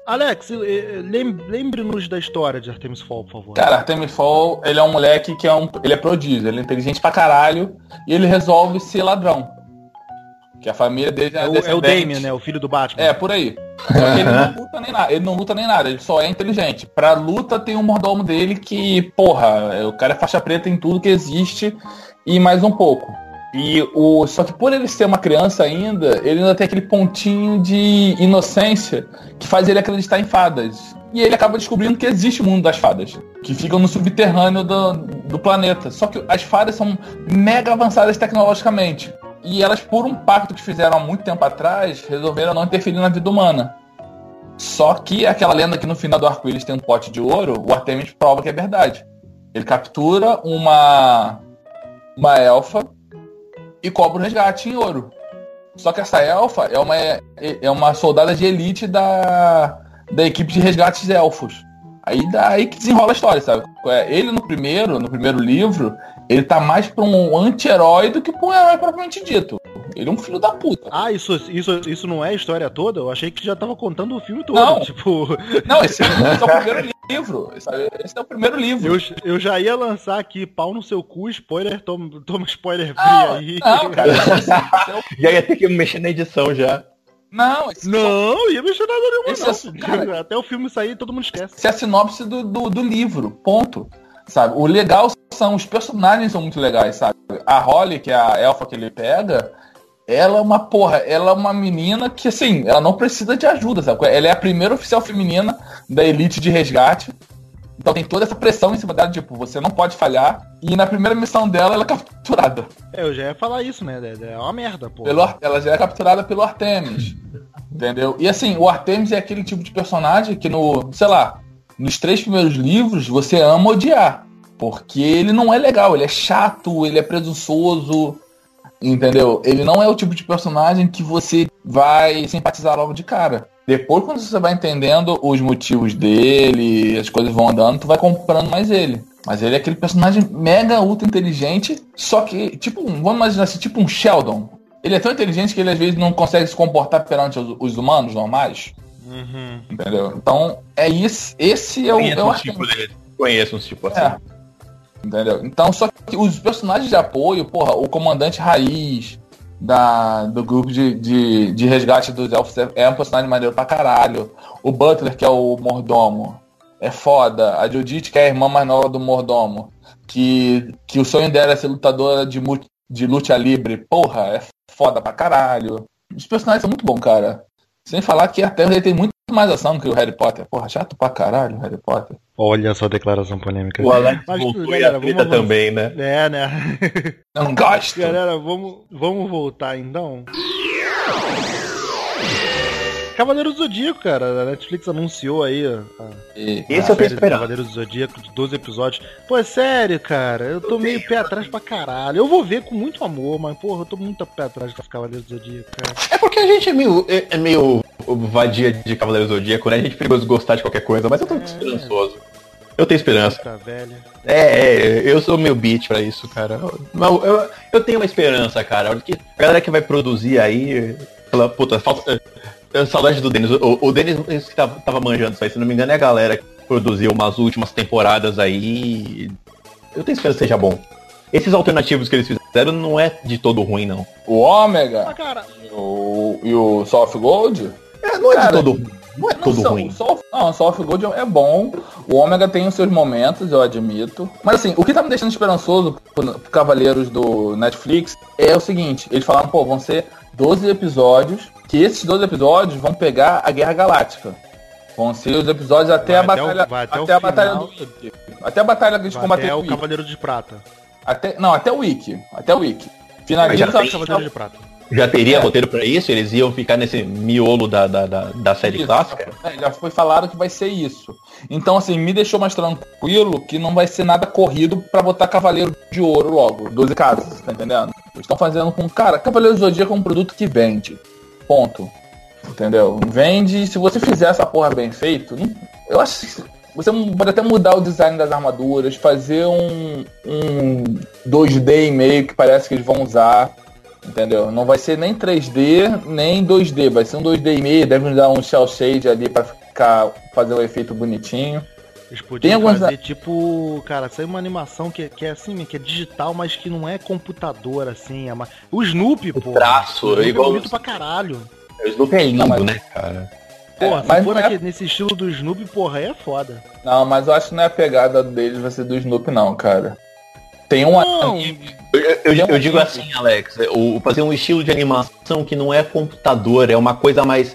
Alex, lem- lembre-nos da história de Artemis Fall, por favor. Cara, Artemis Fall, ele é um moleque que é um. Ele é prodígio, ele é inteligente pra caralho e ele resolve ser ladrão. Que a família dele é, o, é o. Damien, né? O filho do Batman. É, por aí. Só que ele não luta nem nada, ele não luta nem nada, ele só é inteligente. Pra luta tem um mordomo dele que, porra, é- o cara é faixa preta em tudo que existe e mais um pouco. E o. Só que por ele ser uma criança ainda, ele ainda tem aquele pontinho de inocência que faz ele acreditar em fadas. E ele acaba descobrindo que existe o mundo das fadas, que ficam no subterrâneo do, do planeta. Só que as fadas são mega avançadas tecnologicamente. E elas, por um pacto que fizeram há muito tempo atrás, resolveram não interferir na vida humana. Só que aquela lenda que no final do arco-íris tem um pote de ouro, o Artemis prova que é verdade. Ele captura uma, uma elfa e cobra o resgate em ouro. Só que essa elfa é uma, é uma soldada de elite da, da equipe de resgates elfos. Aí daí que desenrola a história, sabe? É, Ele no primeiro, no primeiro livro, ele tá mais pra um anti-herói do que pra um herói propriamente dito. Ele é um filho da puta. Ah, isso, isso, isso não é a história toda? Eu achei que já tava contando o filme todo. Não. Tipo, Não, esse, esse é o primeiro livro. Sabe? Esse é o primeiro livro. eu, eu já ia lançar aqui, pau no seu cu, spoiler, toma, toma spoiler free Não, aí. não, cara. Esse, esse é o- Já ia ter que mexer na edição já. não, esse, Não, ia mexer nada nenhuma, Esse não. é- cara- Até o filme sair, todo mundo esquece. esse é a sinopse do, do, do livro. Ponto. Sabe? O legal são os personagens são muito legais, sabe? A Holly, que é a elfa que ele pega, ela é uma porra, ela é uma menina que assim, ela não precisa de ajuda, sabe? Ela é a primeira oficial feminina da elite de resgate. Então tem toda essa pressão em cima dela, tipo, você não pode falhar. E na primeira missão dela, ela é capturada. É, eu já ia falar isso, né? É uma merda, pô. Pelo, ela já é capturada pelo Artemis. entendeu? E assim, o Artemis é aquele tipo de personagem que no, sei lá, nos três primeiros livros você ama odiar. Porque ele não é legal, ele é chato, ele é presunçoso, entendeu? Ele não é o tipo de personagem que você vai simpatizar logo de cara. Depois, quando você vai entendendo os motivos dele, as coisas vão andando, tu vai comprando mais ele. Mas ele é aquele personagem mega ultra inteligente, só que, tipo, vamos imaginar assim, tipo um Sheldon. Ele é tão inteligente que ele às vezes não consegue se comportar perante os, os humanos normais, Uhum. entendeu? Então, é isso. Esse é o, é Conheço o um tipo dele. Conheço uns tipo assim. É. Entendeu? Então, só que os personagens de apoio, porra, o comandante raiz da, do grupo de, de, de resgate dos elfos é, é um personagem maneiro pra caralho. O Butler, que é o mordomo, é foda. A Judith, que é a irmã mais nova do mordomo, que, que o sonho dela é ser lutadora de, de luta livre, porra, é foda pra caralho. Os personagens são muito bons, cara. Sem falar que a Terra tem muito mais ação que o Harry Potter. Porra, chato pra caralho o Harry Potter. Olha só a declaração polêmica. O Alex Mas, voltou e galera, a vamos- também, né? É, né? Não gosto. Galera, vamos, vamos voltar então. Cavaleiro do Zodíaco, cara. A Netflix anunciou aí a, E- Esse eu tô do esperando. Cavaleiro do Zodíaco de 12 episódios. Pô, é sério, cara. Eu tô meio pé atrás pra caralho. Eu vou ver com muito amor, mas, porra, eu tô muito pé atrás com Cavaleiro do Zodíaco, cara. É porque a gente é meio, é, é meio vadia de Cavaleiro Zodíaco, né? A gente é perigoso gostar de qualquer coisa, mas eu tô esperançoso. Eu tenho esperança. Tá velha. É, é, eu sou meio beat pra isso, cara. Mas eu, eu, eu tenho uma esperança, cara. Porque a galera que vai produzir aí. Fala, puta, falta. É, Saudade do Denis. O, o Denis que tava, tava manjando isso aí, se não me engano, é a galera que produziu umas últimas temporadas aí. Eu tenho esperança que seja bom. Esses alternativos que eles fizeram não é de todo ruim, não. O Ômega Ah, cara, e o, e o Soft Gold. É, não é Cara, de todo ruim. Não é Não, todo só- ruim. o Soft, não, o Soft Gold é bom. O Ômega tem os seus momentos, eu admito. Mas assim, o que tá me deixando esperançoso pro Cavaleiros do Netflix é o seguinte: eles falaram, pô, vão ser 12 episódios, que esses 12 episódios vão pegar a Guerra Galáctica. Vão ser os episódios até Vai a até batalha. até o até a batalha do Wiki. Até a batalha que eles vai combateram até o Wiki. Cavaleiro de Prata. Até, não, até o Wiki. Até o Wiki. Finaliza já tem- Cavaleiro de Prata. Já teria É. roteiro pra isso? Eles iam ficar nesse miolo da, da, da, da série Isso. clássica? É, já foi falado que vai ser isso. Então, assim, me deixou mais tranquilo que não vai ser nada corrido pra botar Cavaleiro de Ouro logo. 12 casas, tá entendendo? Eles estão fazendo com. Cara, Cavaleiro do Zodíaco é um produto que vende. Ponto. Entendeu? Vende. Se você fizer essa porra bem feito, eu acho que você pode até mudar o design das armaduras, fazer um, um 2D e meio que parece que eles vão usar. Entendeu? Não vai ser nem 3D, nem 2D, vai ser um 2D e meio, deve dar um shell shade ali pra ficar fazer o efeito bonitinho. Eles Tem podiam algumas- fazer, tipo, cara, saiu uma animação que, que é assim, que é digital, mas que não é computador, assim. É uma... O Snoopy, pô. traço, o Snoopy é igual- bonito pra caralho. O Snoopy é lindo, mas- né, cara? Porra, É, se mas for é- nesse estilo do Snoopy, porra, aí é foda. Não, mas eu acho que não é a pegada deles, vai ser do Snoopy não, cara. Tem um Não, anime- Eu, eu- eu um digo anime. assim, Alex, o, fazer um estilo de animação que não é computador, é uma coisa mais.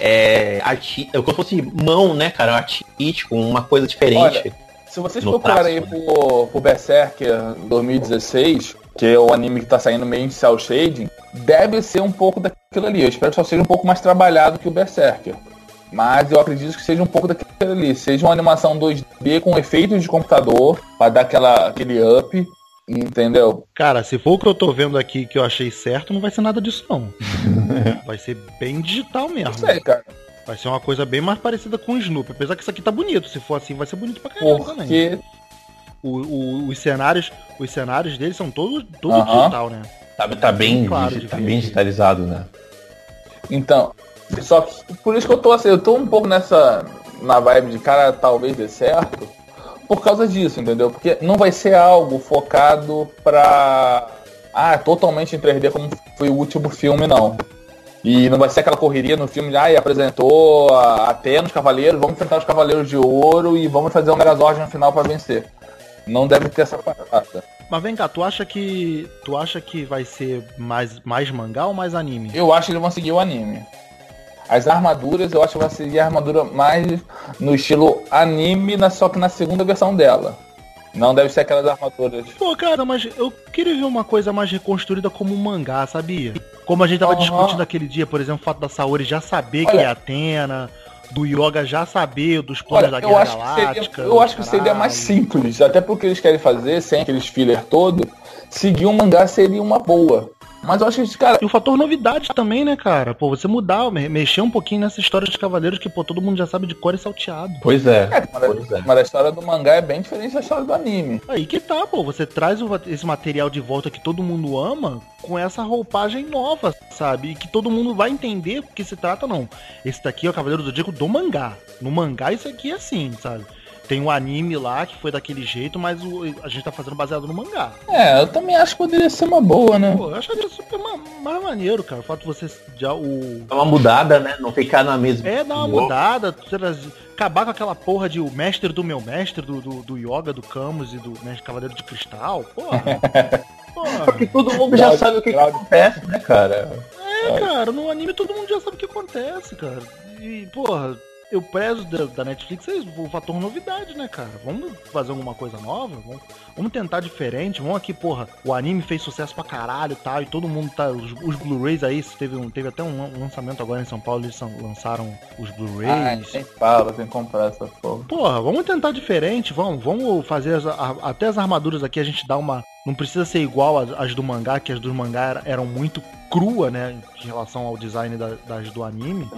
É, arti é como se fosse mão, né, cara? Artístico, uma coisa diferente. Olha, Se vocês procurarem aí traço, pro, pro Berserker 2016, que é o anime que tá saindo meio em cel shading, deve ser um pouco daquilo ali. Eu espero que só seja um pouco mais trabalhado que o Berserker. Mas eu acredito que seja um pouco daquilo ali. Seja uma animação 2D com efeitos de computador, pra dar aquela, aquele up, entendeu? Cara, se for o que eu tô vendo aqui que eu achei certo, não vai ser nada disso, não. vai ser bem digital mesmo. Não sei, cara. Vai ser uma coisa bem mais parecida com o Snoopy. Apesar que isso aqui tá bonito. Se for assim, vai ser bonito pra também. Porque O- o- os cenários, os cenários deles são todos, todos Aham. digital, né? Tá, tá bem, Claro, digi- tá bem digitalizado, né? Então, só que por isso que eu tô assim, eu tô um pouco nessa na vibe de cara, talvez dê certo, por causa disso, entendeu? Porque não vai ser algo focado pra ah, totalmente em 3D como foi o último filme, não. E não vai ser aquela correria no filme de ah, e apresentou a Atena, os Cavaleiros, vamos enfrentar os Cavaleiros de Ouro e vamos fazer um Megazord no final pra vencer. Não deve ter essa parada. Mas vem cá, tu acha que. Tu acha que vai ser mais, mais mangá ou mais anime? Eu acho que eles vão seguir o anime. As armaduras, eu acho que vai seguir a armadura mais no estilo anime, na- só que na segunda versão dela. Não deve ser aquelas armaduras. Pô, cara, mas eu queria ver uma coisa mais reconstruída como um mangá, sabia? Como a gente tava Aham. discutindo aquele dia, por exemplo, o fato da Saori já saber que Olha- é Atena, do Yoga já saber dos planos Olha, da eu Guerra que Galáctica. seria, eu acho que seria mais simples, até porque eles querem fazer, sem aqueles filler todo, seguir um mangá seria uma boa. Mas eu acho que, cara, E o fator novidade também, né, cara? Pô, você mudar, me- mexer um pouquinho nessa história de cavaleiros que, pô, todo mundo já sabe de cor e salteado. Pois é. é, mas, Pois é. mas a história do mangá é bem diferente da história do anime. Aí que tá, pô. Você traz o- esse material de volta que todo mundo ama com essa roupagem nova, sabe? E que todo mundo vai entender porque se trata, não. Esse daqui é o Cavaleiro do Zodíaco do mangá. No mangá isso aqui é assim, sabe? Tem um anime lá que foi daquele jeito, mas o- a gente tá fazendo baseado no mangá. É, eu também acho que poderia ser uma boa, né? Pô, eu acharia super ma- mais maneiro, cara. O fato de você já o. É uma mudada, né? Não ficar na mesma. É, dar uma Uou. mudada, acabar com aquela porra de o mestre do meu mestre, do, do, do Yoga, do Camus e do mestre Cavaleiro de Cristal. Porra. Porra. Porque todo mundo já sabe o que, que acontece, né, cara? É, cara, no anime todo mundo já sabe o que acontece, cara. E, porra, eu prezo da, da Netflix é isso, o fator novidade, né, cara? Vamos fazer alguma coisa nova? Vamos, vamos tentar diferente. Vamos aqui, porra, o anime fez sucesso pra caralho e tal, e todo mundo tá. Os, os Blu-rays aí, teve, um, teve até um lan- lançamento agora em São Paulo, eles são- lançaram os Blu-rays. nem fala, tem que comprar essa porra. Porra, vamos tentar diferente, vamos, vamos fazer as- a- até as armaduras aqui a gente dá uma, não precisa ser igual às, às do mangá, que as do mangá era- eram muito crua, né, em relação ao design da- das do anime.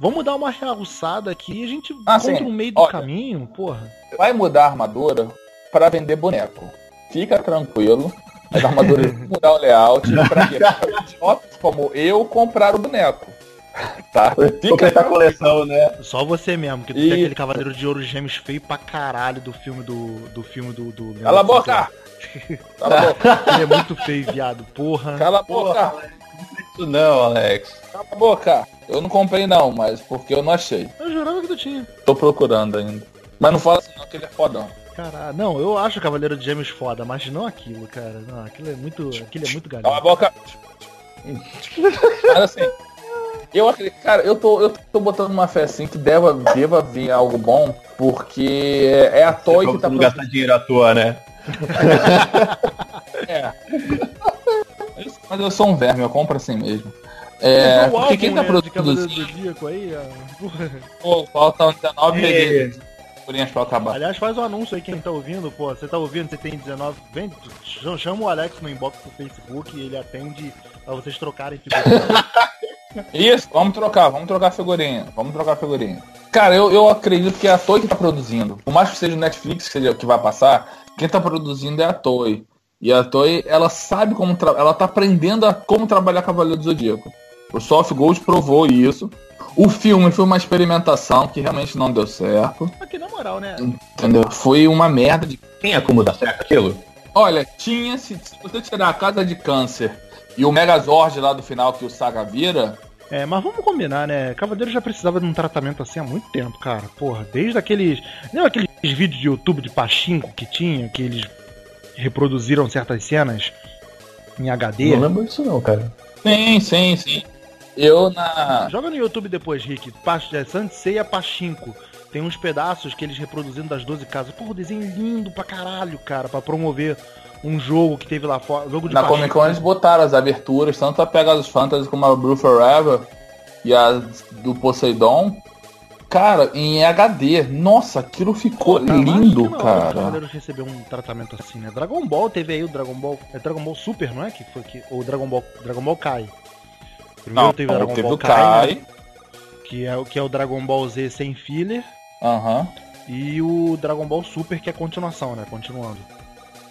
Vamos dar uma realçada aqui e a gente Ah, encontra sim. um meio do Olha. caminho, porra. Vai mudar a armadura pra vender boneco. Fica tranquilo. As armaduras vão mudar o layout pra quê? Pra como eu comprar o boneco. Tá? Fica a coleção, né? Só você mesmo, que tu Ih. tem aquele Cavaleiro de Ouro Gêmeos feio pra caralho do filme do, do filme do... do Cala a boca! Cala a boca! Ele é muito feio, viado, porra. Cala a boca! Isso não, Alex. Cala a boca! Eu não comprei não, mas porque eu não achei. Eu jurava que tu tinha. Tô procurando ainda. Mas não fala assim não, que ele é fodão. Caralho, não, eu acho o Cavaleiro de Gêmeos foda, mas não aquilo, cara. Não, aquilo é muito, aquilo é muito Cala a galera. boca! Mas assim, eu acredito, cara, eu tô, eu tô botando uma fé assim que deva, deva vir algo bom, porque é a Toy que tá não gastar dinheiro à toa, né? É. Mas eu sou um verme, eu compro assim mesmo. É, o porque quem tá álbum, né, de produzindo. do Zodíaco aí, ah, porra. Pô, faltam 19 É. figurinhas pra acabar. Aliás, faz um anúncio aí quem tá ouvindo, pô. Você tá ouvindo, você tem 19. Vem, ch- chama o Alex no inbox do Facebook e ele atende pra vocês trocarem figurinha. Isso, vamos trocar, vamos trocar figurinha. Vamos trocar figurinha. Cara, eu, eu acredito que é a Toy que tá produzindo. Por mais que seja o Netflix que, seja, que vai passar, quem tá produzindo é a Toy. E a Toy, ela sabe como. tra- Ela tá aprendendo a como trabalhar Cavaleiro do Zodíaco. O Soft Gold provou isso. O filme foi uma experimentação que realmente não deu certo. Aqui, na moral, né? Entendeu? Foi uma merda de Tinha como dar certo aquilo? Olha, tinha, se, se você tirar a Casa de Câncer e o Megazord lá do final que o Saga vira, É, mas vamos combinar, né? Cavaleiro já precisava de um tratamento assim há muito tempo, cara. Porra, desde aqueles. Lembra aqueles vídeos de YouTube de Pachinko que tinha, que eles reproduziram certas cenas em HD? Não lembro disso não, cara. sim, sim, sim. Eu na. Joga no YouTube depois, Rick. É, Sanseiya Pachinko. Tem uns pedaços que eles reproduzindo das 12 casas. Porra, desenho lindo pra caralho, cara, pra promover um jogo que teve lá fora. Jogo de Na. Comic Con eles botaram as aberturas, tanto a Pegasus Fantasy como a Blue Forever e a do Poseidon. Cara, em HD. Nossa, aquilo ficou Pô, lindo, cara. Cavaleiro recebeu um tratamento assim, né? Dragon Ball teve aí o Dragon Ball. É Dragon Ball Super, não é? Que foi que. Ou Dragon Ball. Dragon Ball Kai. Primeiro Não, teve o Dragon teve Ball o Kai, né? Kai. que, é, o- que é o Dragon Ball Z sem filler. Aham. E o Dragon Ball Super, que é continuação, né? Continuando.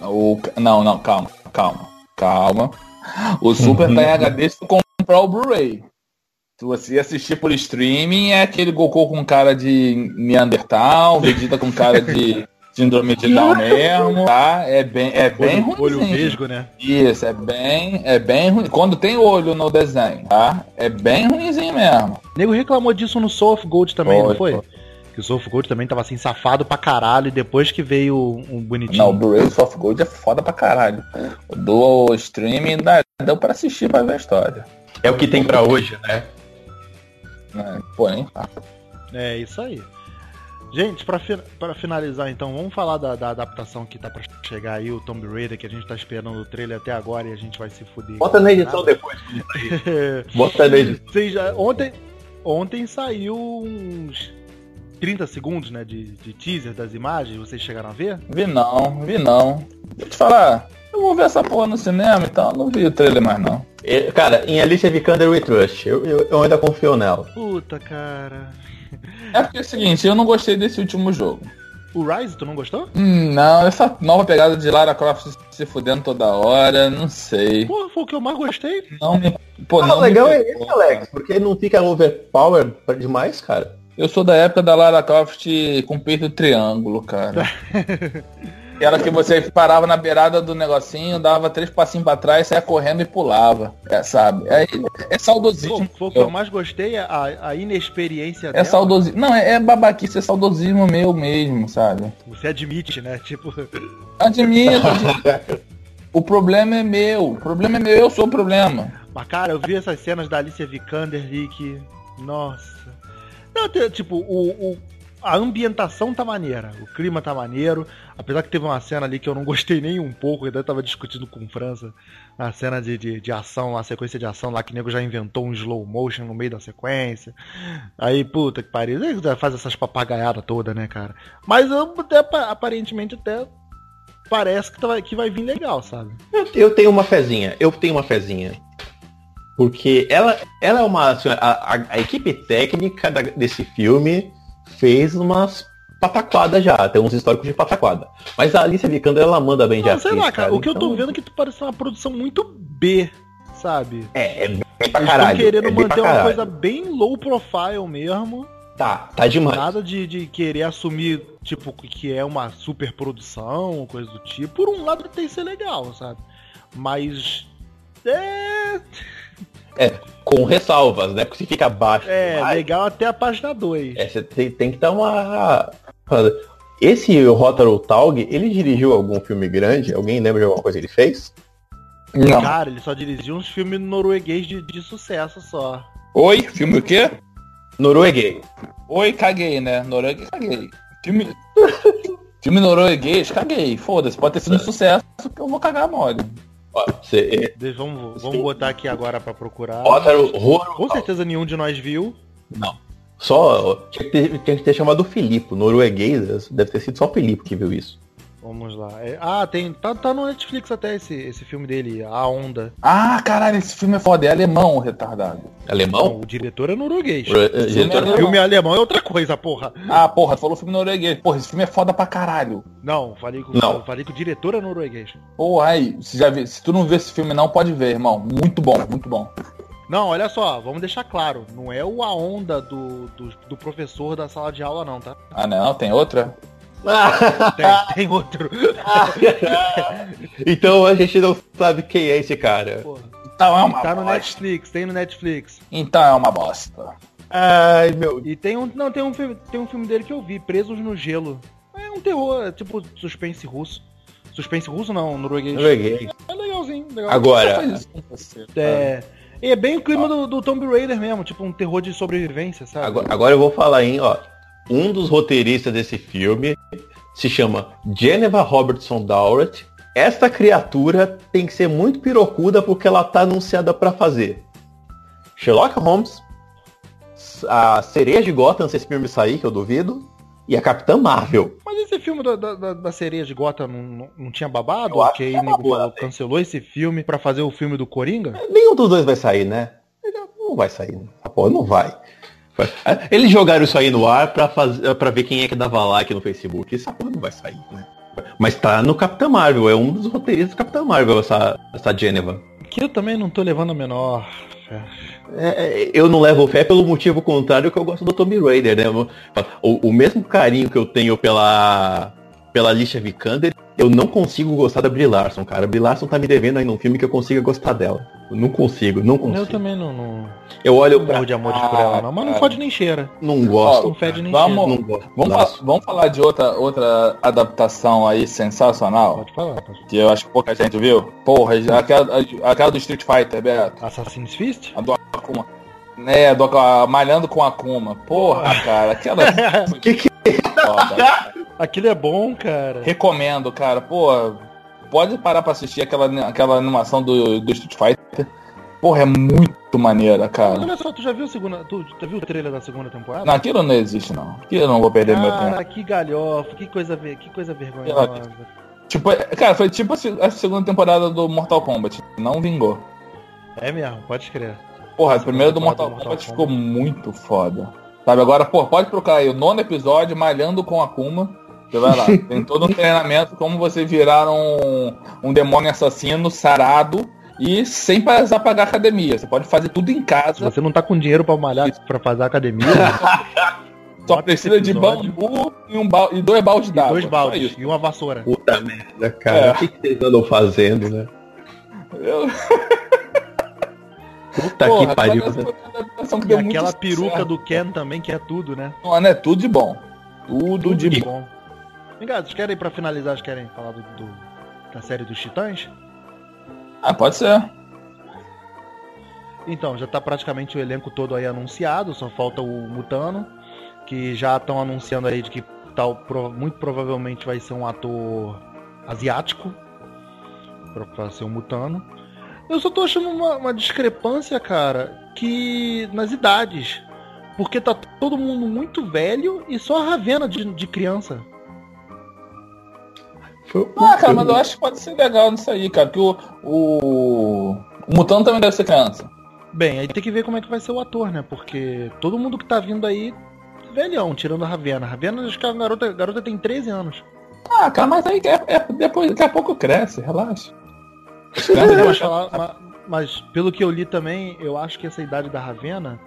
O... Não, não, calma, calma, calma. O Super tá em HD se tu comprar o Blu-ray. Se você assistir por streaming, é aquele Goku com cara de Neandertal, Vegeta com cara de síndrome de Down mesmo, tá? É bem, é bem olho, olho ruim. vesgo, né? Isso, é bem, é bem ruim. Quando tem olho no desenho, tá? É bem ruimzinho mesmo. O nego reclamou disso no Soul of Gold também, não Foi, foi? Que o Soul of Gold também tava assim, safado pra caralho, e depois que veio um bonitinho. Não, o Blu-ray Soft Gold é foda pra caralho. Do streaming dá, deu pra assistir pra ver a história. É o que tem pra hoje, né? Né? Porém, tá. É isso aí. Gente, pra, fi- finalizar então, vamos falar da, da adaptação que tá pra chegar aí, o Tomb Raider, que a gente tá esperando o trailer até agora e a gente vai se fuder. Bota na edição depois. quando sair. Bota na edição. Já- ontem, ontem saiu uns 30 segundos, né, de, de teaser das imagens, vocês chegaram a ver? Vi não, vi não. Vou te falar, eu vou ver essa porra no cinema, então eu não vi o trailer mais não. E, Cara, em Alicia Vikander We Trust, eu, eu, eu ainda confio nela. Puta, cara. É porque é o seguinte, eu não gostei desse último jogo. O Rise, tu não gostou? Hum, não, essa nova pegada de Lara Croft se fudendo toda hora, não sei. Porra, foi o que eu mais gostei. Não me. Pô, Ah, não o legal me é esse, Alex, porque não fica overpower demais, cara. Eu sou da época da Lara Croft com peito triângulo, cara. Era que você parava na beirada do negocinho, dava três passinhos pra trás, saia correndo e pulava. É, sabe? É, é saudosismo. o que eu mais gostei, a, a inexperiência É dela. saudosismo. Não, é, é babaquice, é saudosismo meu mesmo, sabe? Você admite, né? Tipo, Admito, admito. O problema é meu. O problema é meu, eu sou o problema. Mas, cara, eu vi essas cenas da Alicia Vikander que. Nossa. Não, tipo, o, o- a ambientação tá maneira, o clima tá maneiro. Apesar que teve uma cena ali que eu não gostei nem um pouco, ainda tava discutindo com o França. A cena de, de, de ação, a sequência de ação lá que o nego já inventou um slow motion no meio da sequência. Aí, puta que pariu. Faz essas papagaiadas toda, né, cara? Mas eu, até, pa- aparentemente até parece que, tá- que vai vir legal, sabe? Eu, eu tenho uma fezinha, eu tenho uma fezinha. Porque ela, ela é uma. assim, A, a- equipe técnica da- desse filme fez umas pataquadas já, tem uns históricos de pataquada. Mas a Alicia Vikander, ela manda bem Não, sei atriz, lá, cara. O que eu tô então- vendo é que parece uma produção muito B, sabe? É, é bem pra Eles estão caralho. querendo é manter uma caralho. coisa bem low profile mesmo. Tá, tá demais. Nada de, de querer assumir, tipo, que é uma super produção, coisa do tipo. Por um lado tem que ser legal, sabe? Mas. É. Com ressalvas, né? Porque se fica abaixo. É, demais, legal até a página 2. é, você tem, tem que dar uma. Esse Rotaro Taug, ele dirigiu algum filme grande? Alguém lembra de alguma coisa que ele fez? Não. Cara, ele só dirigiu uns filmes norueguês de, de sucesso só. Oi, filme o quê? Norueguês. Oi, caguei, né? Norueguês, caguei. Filme. filme norueguês, caguei. Foda-se, pode ter sido um sucesso que eu vou cagar mole. Ó, você- Deixa- Vamos, vamos botar aqui agora pra procurar. Com certeza nenhum de nós viu. Não. Só tinha que, ter, tinha que ter chamado o Filipe. Norueguês deve ter sido só o Filipe que viu isso. Vamos lá. É- ah, tem. Tá, tá no Netflix até esse, esse filme dele, A Onda. Ah, caralho, esse filme é foda. É alemão, retardado. Não, Alemão? o diretor é norueguês. O, eh, filme diretor- é O alemão. filme alemão é outra coisa, porra. Ah, porra, tu falou filme norueguês. Porra, esse filme é foda pra caralho. Não, falei que, Não. falei que o diretor é norueguês. Porra, aí, se, já vi, se tu não vê esse filme não, pode ver, irmão. Muito bom, muito bom. Não, olha só, vamos deixar claro. Não é o A Onda do, do, do professor da sala de aula, não, tá? Ah, não, tem outra? Tem, tem outro. então a gente não sabe quem é esse cara. Porra. Então é uma Tá no bosta. Netflix, tem no Netflix. Então é uma bosta. Ai, meu. E tem um. Não, tem um filme, tem um filme dele que eu vi, Presos no Gelo. É um terror, é tipo suspense russo. Suspense russo não, norueguês. Norueguês. É legalzinho, legal. Agora? É. E é bem o clima do, do Tomb Raider mesmo, tipo um terror de sobrevivência, sabe? agora, agora eu vou falar, hein, ó. Um dos roteiristas desse filme se chama Geneva Robertson Dowrett. Esta criatura tem que ser muito pirocuda porque ela tá anunciada pra fazer. Sherlock Holmes, a Sereia de Gotham, se esse filme sair, que eu duvido, e a Capitã Marvel. Mas esse filme da, da, da- sereia de Gotham não, não, não tinha babado? Eu acho Que aí falou, né? cancelou esse filme pra fazer o filme do Coringa? Nenhum dos dois vai sair, né? Não vai sair. né? Pô, não vai. Eles jogaram isso aí no ar pra, fazer, pra ver quem é que dava like no Facebook. Essa porra não vai sair, né? Mas tá no Capitã Marvel, é um dos roteiristas do Capitã Marvel, essa, essa Geneva. Que eu também não tô levando a menor. fé. É, é, eu não levo fé pelo motivo contrário que eu gosto do Tomb Raider, né? O, o mesmo carinho que eu tenho pela, pela Alicia Vikander, eu não consigo gostar da Brie Larson, cara. A Brie Larson tá me devendo aí num filme que eu consiga gostar dela. Eu não consigo, não Eu consigo. também não, não, Eu olho não pra... de por Ah, ela, não. Mas não fode nem cheira. Não gosto. Não fede nem Vamos- cheira. Não gosto. Vamos, Nossa. fa- vamos falar de outra, outra adaptação aí sensacional. Pode falar, pode. Que eu acho que pouca gente viu. Porra, aquela, aquela do Street Fighter, Beto. Assassin's Fist? A do Akuma. É, do, a, malhando com a Akuma. Porra, cara, aquela. Que que- foda. Aquilo é bom, cara. Recomendo, cara. Pô, pode parar pra assistir aquela, aquela animação do, do Street Fighter. Porra, é muito maneira, cara. Olha só, tu já viu a segunda. Tu já viu o trailer da segunda temporada? Não, aquilo não existe, não. Aquilo eu não vou perder meu tempo. Cara, que galhofa, que coisa, que coisa vergonhosa. Tipo, cara, foi tipo a se- a segunda temporada do Mortal Kombat. Não vingou. É mesmo, pode crer. Porra, a primeira do Mortal, do Mortal Kombat Kombat. ficou muito foda. Sabe, agora, pô, pode procurar aí o nono episódio, Malhando com Akuma. Você vai lá. Tem todo um treinamento, como você virar um, um demônio assassino sarado e sem precisar pagar academia. Você pode fazer tudo em Se casa. você não tá com dinheiro pra malhar, pra fazer academia, Só precisa de bambu e, um bal- e dois baldes d'água. dois baldes isso. e uma vassoura. Puta merda, cara. É. O que, que vocês andam fazendo, né? Eu- Puta Porra, que pariu. que E deu muito aquela peruca certo. do Ken também, que é tudo, né? Mano, é tudo de bom. Tudo de bom. bom. Vem cá, vocês querem, pra finalizar, vocês querem falar do, do- da série dos Titãs? Ah, pode ser. Então, já tá praticamente o elenco todo aí anunciado, só falta o Mutano, que já estão anunciando aí de que tal, muito provavelmente vai ser um ator asiático pra, pra ser um Mutano. Eu só tô achando uma, uma discrepância, cara, que nas idades. Porque tá todo mundo muito velho e só a Ravena de, de criança. Ah, cara, mas eu acho que pode ser legal nisso aí, cara. Porque o, o, o Mutano também deve ser criança. Bem, aí tem que ver como é que vai ser o ator, né? Porque todo mundo que tá vindo aí, velhão, tirando a Ravena. A Ravena, acho que a garota, a garota tem 13 anos. Ah, cara, mas aí é, é- depois, daqui a pouco cresce, relaxa. Mas, falar- ma- mas pelo que eu li também, eu acho que essa idade da Ravena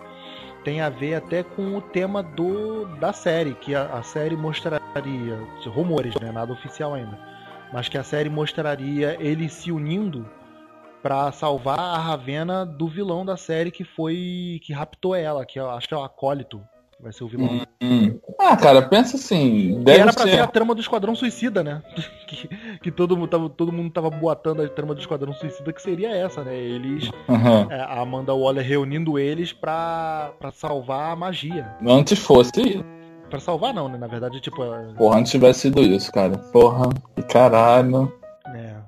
tem a ver até com o tema do da série, que a, a série mostraria, rumores, né, nada oficial ainda, mas que a série mostraria ele se unindo pra salvar a Ravena do vilão da série que foi que raptou ela, que eu acho que é o Acólito, vai ser o vilão. Hum. Ah, cara, pensa assim. Deve era pra ser. ser a trama do Esquadrão Suicida, né? que, que todo, mundo tava, todo mundo tava boatando a trama do Esquadrão Suicida, que seria essa, né? Eles Uhum. a Amanda Waller reunindo eles pra, pra salvar a magia. Antes fosse. Pra salvar não, né? Na verdade, tipo, é, Porra, antes tivesse sido isso, cara. Porra, que caralho.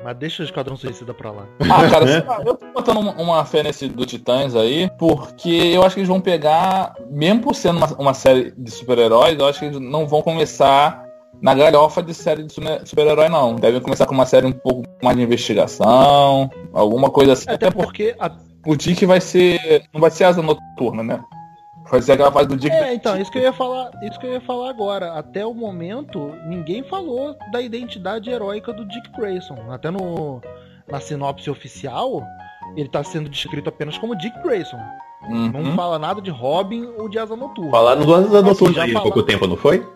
É, mas deixa o Esquadrão Suicida pra lá. Ah, cara, sei lá, eu tô botando uma, uma fé nesse do Titãs aí, porque eu acho que eles vão pegar, mesmo por sendo uma, uma série de super-heróis, eu acho que eles não vão começar na galhofa de série de super- super-herói, não. Devem começar com uma série um pouco mais de investigação, alguma coisa assim. Até porque. a- O Dick vai ser. Não vai ser asa noturna, né? Vai ser aquela fase do Dick. É, então, isso que eu ia falar, isso que eu ia falar agora. Até o momento, ninguém falou da identidade heróica do Dick Grayson. Até no na sinopse oficial, ele tá sendo descrito apenas como Dick Grayson. Não Uhum. fala nada de Robin ou de Asa Noturna. Falaram do Asa Noturna já aí há fala- pouco tempo, não foi?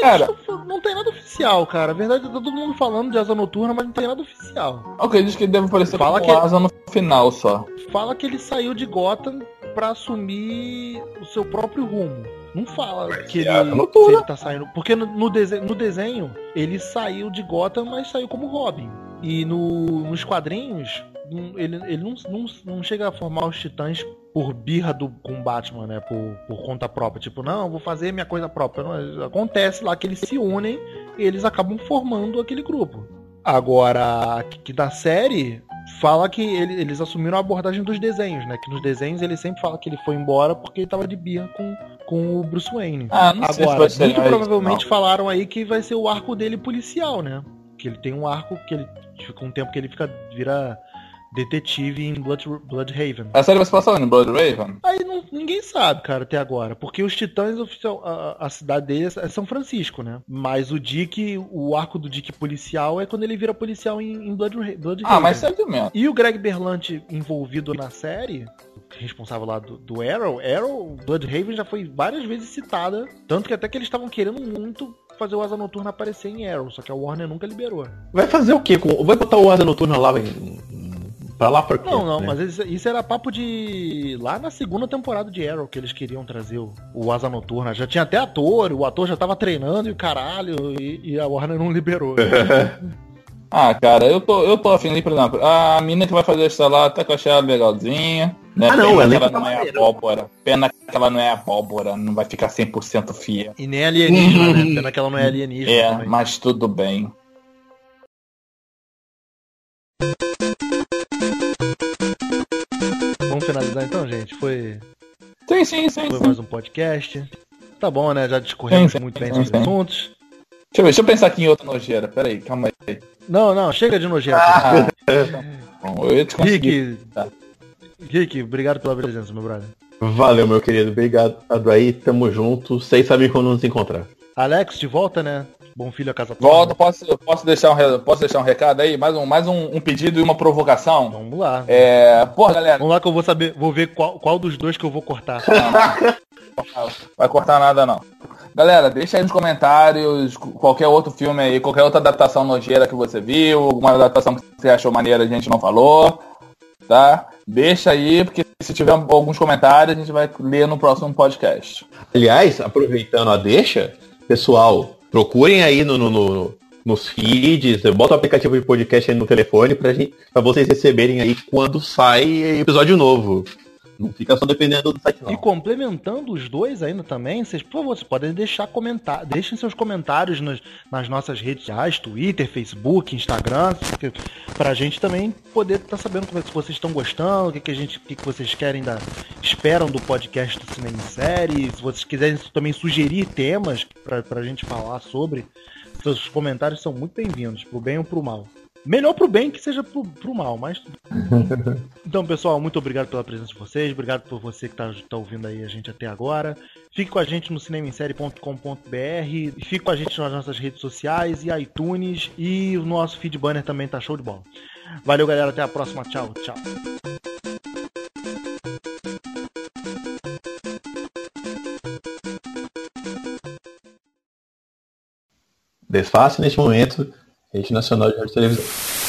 Cara, Não, não tem nada oficial, cara. A verdade é que tá todo mundo falando de Asa Noturna, mas não tem nada oficial. ok, diz que ele deve aparecer Fala como que- asa no final só. fala que ele saiu de Gotham pra assumir o seu próprio rumo. Não fala que ele, é noturna. ele tá saindo. Porque no, no, dese- no desenho, ele saiu de Gotham, mas saiu como Robin. E no, nos quadrinhos, ele, ele não, não, não chega a formar os titãs por birra do, com Batman, né? Por, por conta própria. Tipo, não, vou fazer minha coisa própria. Não, acontece lá que eles se unem e eles acabam formando aquele grupo. Agora, que, que da série, fala que ele- eles assumiram a abordagem dos desenhos, né? Que nos desenhos ele sempre fala que ele foi embora porque ele tava de birra com, com o Bruce Wayne. Ah, não sei se Agora, vai ser muito provavelmente não. falaram aí que vai ser o arco dele policial, né? Que ele tem um arco que ele fica um tempo que ele fica vira detetive em Blood, Bloodhaven. A série vai se passar onde? Blood Raven? Aí não- ninguém sabe, cara, até agora. Porque os Titãs, oficial, a, a cidade deles é São Francisco, né? Mas o Dick, o arco do Dick policial é quando ele vira policial em, em Blood, Bloodhaven. Ah, mas sério mesmo. E o Greg Berlanti envolvido na série, responsável lá do, do Arrow, Arrow, Bloodhaven já foi várias vezes citada, tanto que até que eles estavam querendo muito fazer o Asa Noturna aparecer em Arrow, só que a Warner nunca liberou. Vai fazer o quê? Vai botar o Asa Noturna lá em... pra lá por quê? Não, não, né? mas isso, isso era papo de. lá na segunda temporada de Arrow que eles queriam trazer o, o Asa Noturna. Já tinha até ator, o ator já tava treinando e o caralho, e, e a Warner não liberou. Ah, cara, eu tô, eu tô afim de, por exemplo, a mina que vai fazer essa lá, até que eu achei ela legalzinha. Né? Ah, não, Pena ela que é ela não é abóbora. Pena que ela não é abóbora, não vai ficar 100% fiel. E nem alienígena, né? Pena que ela não é alienígena É, também. mas tudo bem. Vamos finalizar então, gente? Foi, Sim, sim, sim, foi sim. mais um podcast. Tá bom, né? Já discorremos Sim, sim, muito bem sim, sobre sim. assuntos. Deixa eu ver, deixa eu pensar aqui em outra nojeira. Pera aí, calma aí. Não, não, chega de nojento. Ah, bom, eu te. Rick, Tá. Rick, obrigado pela presença, meu brother. Valeu, meu querido. Obrigado aí. Tamo junto. Vocês sabem quando nos encontrar. Alex, de volta, né? Bom filho a casa Volta, posso, posso, deixar um, posso deixar um recado aí? Mais um, mais um, um pedido e uma provocação? Vamos lá. É, porra, galera, Vamos lá que eu vou saber, vou ver qual, qual dos dois que eu vou cortar. vai cortar nada não. Galera, deixa aí nos comentários qualquer outro filme aí, qualquer outra adaptação nojeira que você viu, alguma adaptação que você achou maneira a gente não falou, tá? Deixa aí, porque se tiver alguns comentários a gente vai ler no próximo podcast. Aliás, aproveitando a deixa, pessoal, procurem aí no, no, no- nos feeds, bota o aplicativo de podcast aí no telefone pra, gente, pra vocês receberem aí quando sai episódio novo. Não fica só dependendo do site, não. E complementando os dois ainda também, vocês, por favor, vocês podem deixar comentar, deixem seus comentários nas, nas nossas redes sociais, Twitter, Facebook, Instagram, que- pra gente também poder estar sabendo como é, se vocês estão gostando, o que, que a gente, o que, que vocês querem da, esperam do podcast do Cinema em Série, se vocês quiserem também sugerir temas pra, pra gente falar sobre, seus comentários são muito bem-vindos, pro bem ou pro mal. Melhor pro bem que seja pro, pro mal, mas então, pessoal, muito obrigado pela presença de vocês. Obrigado por você que está tá ouvindo aí a gente até agora. Fique com a gente no cinemassérie.com.br. e Fique com a gente nas nossas redes sociais e iTunes. E o nosso feed banner também tá show de bola. Valeu, galera. Até a próxima. Tchau, tchau. Desface neste momento, Rede Nacional de Rádio e Televisão.